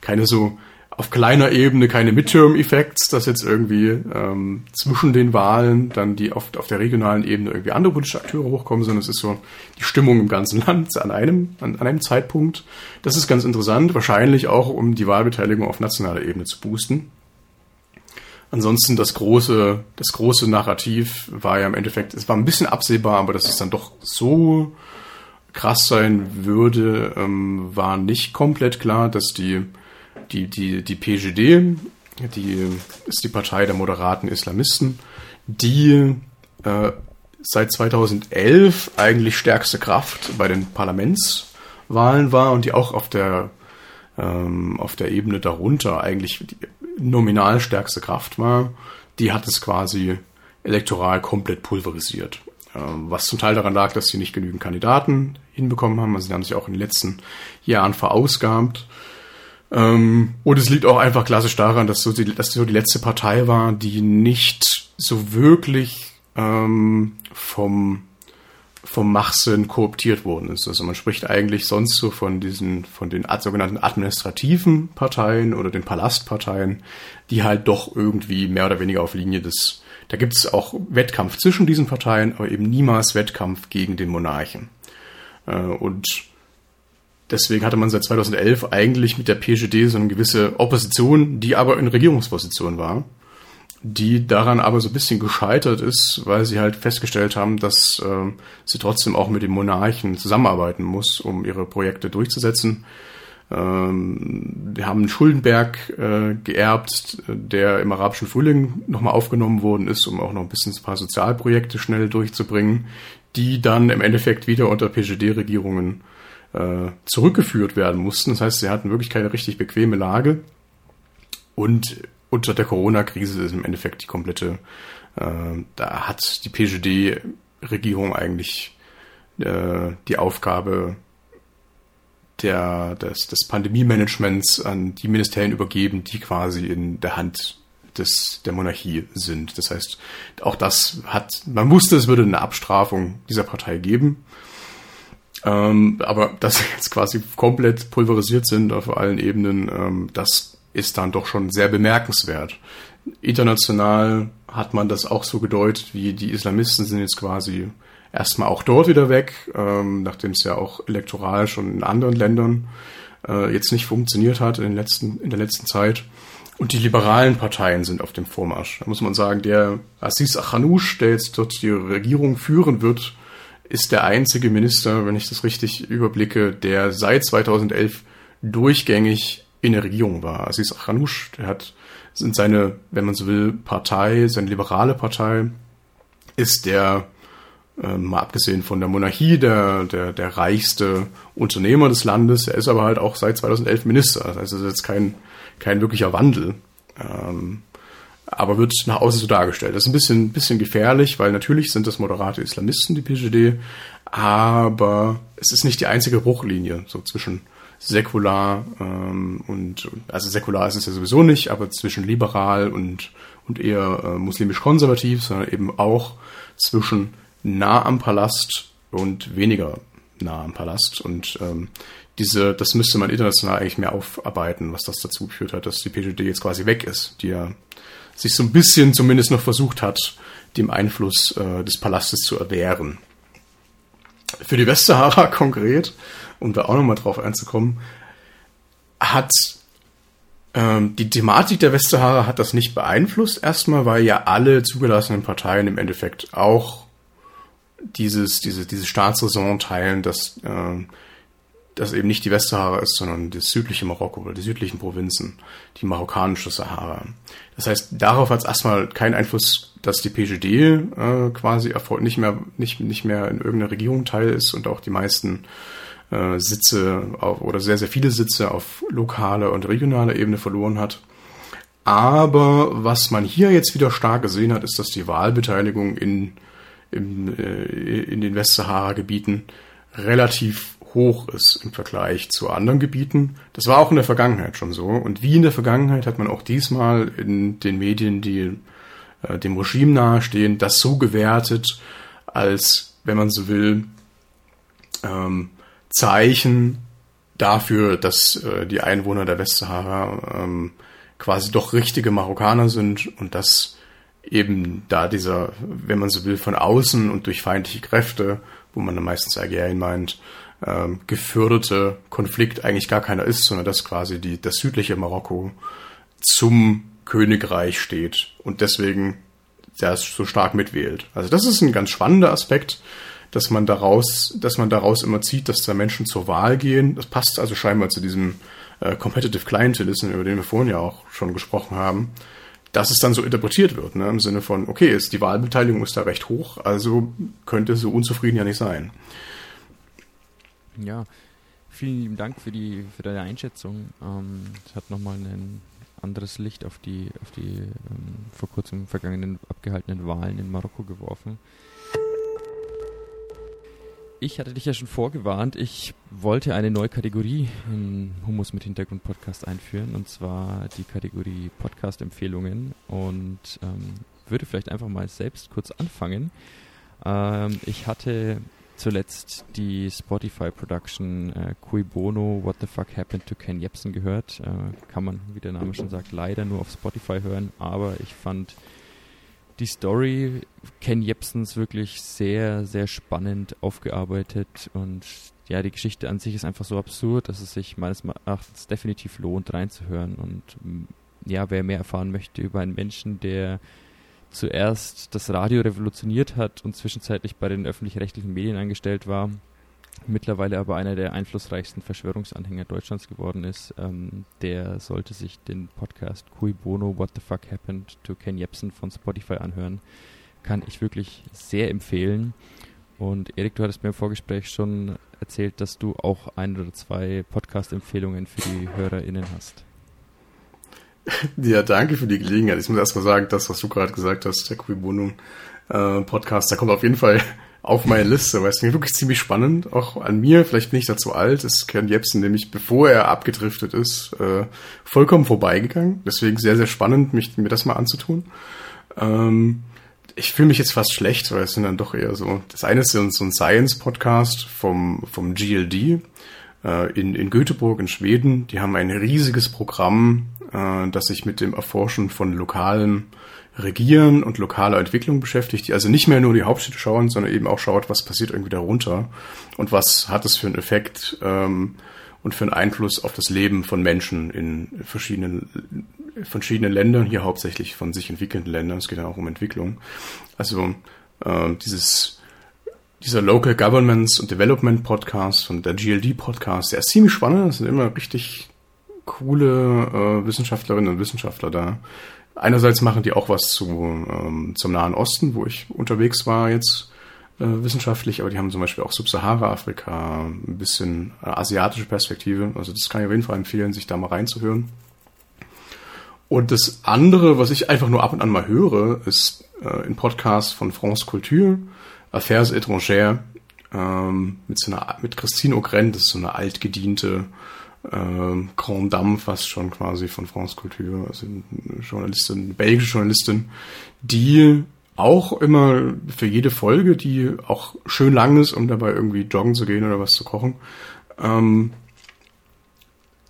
keine so auf kleiner Ebene keine Midterm-Effects, dass jetzt irgendwie ähm, zwischen den Wahlen dann die auf, auf der regionalen Ebene irgendwie andere politische Akteure hochkommen, sondern es ist so die Stimmung im ganzen Land an einem, an, an einem Zeitpunkt. Das ist ganz interessant, wahrscheinlich auch, um die Wahlbeteiligung auf nationaler Ebene zu boosten. Ansonsten das große, das große Narrativ war ja im Endeffekt, es war ein bisschen absehbar, aber dass es dann doch so krass sein würde, ähm, war nicht komplett klar, dass die, die, die, die PGD, die ist die Partei der moderaten Islamisten, die äh, seit 2011 eigentlich stärkste Kraft bei den Parlamentswahlen war und die auch auf der ähm, auf der Ebene darunter eigentlich die nominal stärkste Kraft war, die hat es quasi elektoral komplett pulverisiert. Ähm, was zum Teil daran lag, dass sie nicht genügend Kandidaten hinbekommen haben. Also sie haben sich auch in den letzten Jahren verausgabt. Ähm, und es liegt auch einfach klassisch daran, dass so die, dass so die letzte Partei war, die nicht so wirklich ähm, vom vom Machsinn kooptiert worden ist. Also man spricht eigentlich sonst so von diesen, von den sogenannten administrativen Parteien oder den Palastparteien, die halt doch irgendwie mehr oder weniger auf Linie des, da gibt es auch Wettkampf zwischen diesen Parteien, aber eben niemals Wettkampf gegen den Monarchen. Äh, und deswegen hatte man seit 2011 eigentlich mit der PGD so eine gewisse Opposition, die aber in Regierungsposition war die daran aber so ein bisschen gescheitert ist, weil sie halt festgestellt haben, dass äh, sie trotzdem auch mit dem Monarchen zusammenarbeiten muss, um ihre Projekte durchzusetzen. Ähm, wir haben Schuldenberg äh, geerbt, der im arabischen Frühling nochmal aufgenommen worden ist, um auch noch ein bisschen ein paar Sozialprojekte schnell durchzubringen, die dann im Endeffekt wieder unter PGD-Regierungen äh, zurückgeführt werden mussten. Das heißt, sie hatten wirklich keine richtig bequeme Lage. Und unter der Corona-Krise ist im Endeffekt die komplette, äh, da hat die PGD-Regierung eigentlich äh, die Aufgabe der, des, des Pandemie-Managements an die Ministerien übergeben, die quasi in der Hand des, der Monarchie sind. Das heißt, auch das hat, man wusste, es würde eine Abstrafung dieser Partei geben. Ähm, aber dass sie jetzt quasi komplett pulverisiert sind auf allen Ebenen, ähm, das ist dann doch schon sehr bemerkenswert. International hat man das auch so gedeutet, wie die Islamisten sind jetzt quasi erstmal auch dort wieder weg, ähm, nachdem es ja auch elektoral schon in anderen Ländern äh, jetzt nicht funktioniert hat in, den letzten, in der letzten Zeit. Und die liberalen Parteien sind auf dem Vormarsch. Da muss man sagen, der Aziz Achanouch, der jetzt dort die Regierung führen wird, ist der einzige Minister, wenn ich das richtig überblicke, der seit 2011 durchgängig in der Regierung war. Aziz Akhanouch, der hat, sind seine, wenn man so will, Partei, seine liberale Partei, ist der ähm, mal abgesehen von der Monarchie, der, der, der reichste Unternehmer des Landes. Er ist aber halt auch seit 2011 Minister. Das heißt, es ist jetzt kein, kein wirklicher Wandel. Ähm, aber wird nach außen so dargestellt. Das ist ein bisschen, bisschen gefährlich, weil natürlich sind das moderate Islamisten, die PGD, aber es ist nicht die einzige Bruchlinie so zwischen säkular ähm, und also säkular ist es ja sowieso nicht, aber zwischen liberal und und eher äh, muslimisch konservativ, sondern eben auch zwischen nah am Palast und weniger nah am Palast und ähm, diese, das müsste man international eigentlich mehr aufarbeiten, was das dazu geführt hat, dass die PGD jetzt quasi weg ist, die ja sich so ein bisschen zumindest noch versucht hat, dem Einfluss äh, des Palastes zu erwehren. Für die Westsahara konkret, um da auch nochmal drauf einzukommen, hat ähm, die Thematik der Westsahara hat das nicht beeinflusst, erstmal, weil ja alle zugelassenen Parteien im Endeffekt auch dieses, diese, diese Staatsräson teilen, dass äh, das eben nicht die Westsahara ist, sondern das südliche Marokko oder die südlichen Provinzen, die marokkanische Sahara. Das heißt, darauf hat es erstmal keinen Einfluss, dass die PGD äh, quasi nicht mehr, nicht, nicht mehr in irgendeiner Regierung teil ist und auch die meisten äh, Sitze auf, oder sehr, sehr viele Sitze auf lokaler und regionaler Ebene verloren hat. Aber was man hier jetzt wieder stark gesehen hat, ist, dass die Wahlbeteiligung in, in, äh, in den Westsahara-Gebieten relativ hoch ist im Vergleich zu anderen Gebieten. Das war auch in der Vergangenheit schon so. Und wie in der Vergangenheit hat man auch diesmal in den Medien, die äh, dem Regime nahestehen, das so gewertet, als, wenn man so will, ähm, Zeichen dafür, dass äh, die Einwohner der Westsahara ähm, quasi doch richtige Marokkaner sind und dass eben da dieser, wenn man so will, von außen und durch feindliche Kräfte, wo man dann meistens Algerien meint, ähm, geförderte Konflikt eigentlich gar keiner ist, sondern dass quasi die, das südliche Marokko zum Königreich steht und deswegen das so stark mitwählt. Also das ist ein ganz spannender Aspekt, dass man daraus, dass man daraus immer zieht, dass da Menschen zur Wahl gehen. Das passt also scheinbar zu diesem äh, Competitive Clientelism, über den wir vorhin ja auch schon gesprochen haben, dass es dann so interpretiert wird, ne, im Sinne von, okay, ist die Wahlbeteiligung ist da recht hoch, also könnte so unzufrieden ja nicht sein. Ja, vielen lieben Dank für die für deine Einschätzung. Ähm, es hat nochmal ein anderes Licht auf die auf die ähm, vor kurzem vergangenen abgehaltenen Wahlen in Marokko geworfen. Ich hatte dich ja schon vorgewarnt, ich wollte eine neue Kategorie im Humus mit Hintergrund Podcast einführen, und zwar die Kategorie Podcast-Empfehlungen und ähm, würde vielleicht einfach mal selbst kurz anfangen. Ähm, ich hatte zuletzt die Spotify Production äh, Cui Bono What the Fuck Happened to Ken Jebsen gehört. Äh, kann man, wie der Name schon sagt, leider nur auf Spotify hören, aber ich fand die Story Ken Jebsens wirklich sehr, sehr spannend aufgearbeitet und ja, die Geschichte an sich ist einfach so absurd, dass es sich meines Erachtens definitiv lohnt, reinzuhören. Und ja, wer mehr erfahren möchte über einen Menschen, der zuerst das Radio revolutioniert hat und zwischenzeitlich bei den öffentlich-rechtlichen Medien eingestellt war, mittlerweile aber einer der einflussreichsten Verschwörungsanhänger Deutschlands geworden ist, ähm, der sollte sich den Podcast Cui Bono What the Fuck Happened to Ken Jebsen von Spotify anhören. Kann ich wirklich sehr empfehlen. Und Erik, du hattest mir im Vorgespräch schon erzählt, dass du auch ein oder zwei Podcast-Empfehlungen für die HörerInnen hast. Ja, danke für die Gelegenheit. Ich muss erstmal sagen, das, was du gerade gesagt hast, der Cui Bono äh, Podcast, da kommt auf jeden Fall auf meine Liste, weil es mir wirklich ziemlich spannend, auch an mir, vielleicht bin ich dazu alt, ist Ken Jebsen nämlich, bevor er abgedriftet ist, äh, vollkommen vorbeigegangen. Deswegen sehr, sehr spannend, mich, mir das mal anzutun. Ähm, ich fühle mich jetzt fast schlecht, weil es sind dann doch eher so, das eine ist so ein Science-Podcast vom, vom GLD äh, in, in Göteborg in Schweden. Die haben ein riesiges Programm, äh, das sich mit dem Erforschen von lokalen Regieren und lokaler Entwicklung beschäftigt, die also nicht mehr nur die Hauptstädte schauen, sondern eben auch schaut, was passiert irgendwie darunter und was hat es für einen Effekt ähm, und für einen Einfluss auf das Leben von Menschen in verschiedenen, verschiedenen Ländern, hier hauptsächlich von sich entwickelnden Ländern. Es geht ja auch um Entwicklung. Also äh, dieses dieser Local Governments und Development Podcast und der GLD Podcast, der ist ziemlich spannend. Es sind immer richtig coole äh, Wissenschaftlerinnen und Wissenschaftler da, Einerseits machen die auch was zu, ähm, zum Nahen Osten, wo ich unterwegs war jetzt, äh, wissenschaftlich, aber die haben zum Beispiel auch Subsahara-Afrika, ein bisschen äh, asiatische Perspektive. Also das kann ich auf jeden Fall empfehlen, sich da mal reinzuhören. Und das andere, was ich einfach nur ab und an mal höre, ist äh, ein Podcast von France Culture, Affaires étrangères, ähm, mit so einer, mit Christine O'Gren, das ist so eine altgediente ähm, Grand Dame fast schon quasi von France Culture, also eine Journalistin, eine belgische Journalistin, die auch immer für jede Folge, die auch schön lang ist, um dabei irgendwie joggen zu gehen oder was zu kochen, ähm,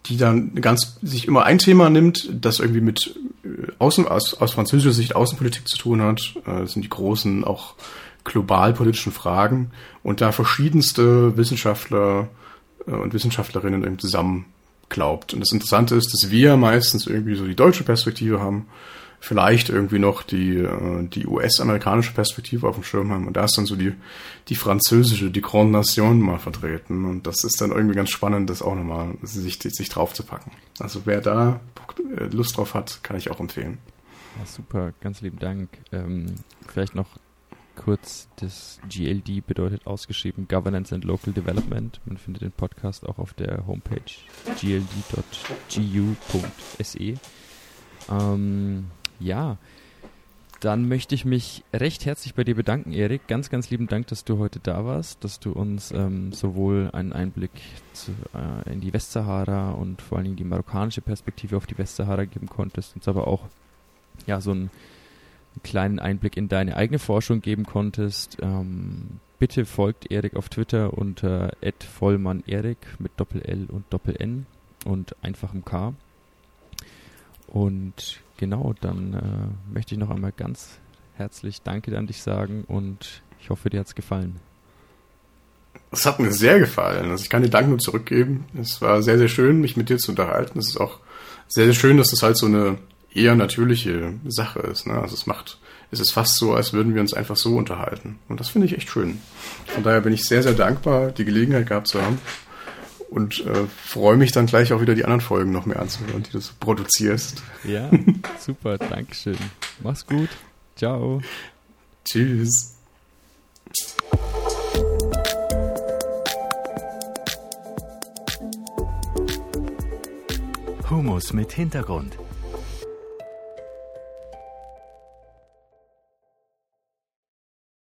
die dann ganz sich immer ein Thema nimmt, das irgendwie mit äh, Außen, aus, aus französischer Sicht Außenpolitik zu tun hat. Äh, das sind die großen, auch global politischen Fragen und da verschiedenste Wissenschaftler und Wissenschaftlerinnen eben zusammen glaubt. Und das Interessante ist, dass wir meistens irgendwie so die deutsche Perspektive haben, vielleicht irgendwie noch die, äh, die US-amerikanische Perspektive auf dem Schirm haben. Und da ist dann so die, die französische, die Grande Nation mal vertreten. Und das ist dann irgendwie ganz spannend, das auch nochmal sich, sich drauf zu packen. Also wer da äh, Lust drauf hat, kann ich auch empfehlen. Ja, super, ganz lieben Dank. Ähm, vielleicht noch kurz, das GLD bedeutet ausgeschrieben Governance and Local Development. Man findet den Podcast auch auf der Homepage gld.gu.se. Ähm, ja, dann möchte ich mich recht herzlich bei dir bedanken, Erik. Ganz, ganz lieben Dank, dass du heute da warst, dass du uns ähm, sowohl einen Einblick zu, äh, in die Westsahara und vor allen Dingen die marokkanische Perspektive auf die Westsahara geben konntest, uns aber auch ja so ein einen kleinen Einblick in deine eigene Forschung geben konntest. Ähm, bitte folgt Erik auf Twitter unter @vollmannerik mit Doppel L und Doppel N und einfachem K. Und genau, dann äh, möchte ich noch einmal ganz herzlich Danke an dich sagen und ich hoffe, dir hat es gefallen. Es hat mir sehr gefallen. Also ich kann dir Dank nur zurückgeben. Es war sehr, sehr schön, mich mit dir zu unterhalten. Es ist auch sehr, sehr schön, dass es halt so eine eher natürliche Sache ist. Ne? Also es macht, es ist fast so, als würden wir uns einfach so unterhalten. Und das finde ich echt schön. Von daher bin ich sehr, sehr dankbar, die Gelegenheit gehabt zu haben. Und äh, freue mich dann gleich auch wieder die anderen Folgen noch mehr anzuhören, die du so produzierst. Ja, super, Dankeschön. Mach's gut. Ciao. Tschüss. Humus mit Hintergrund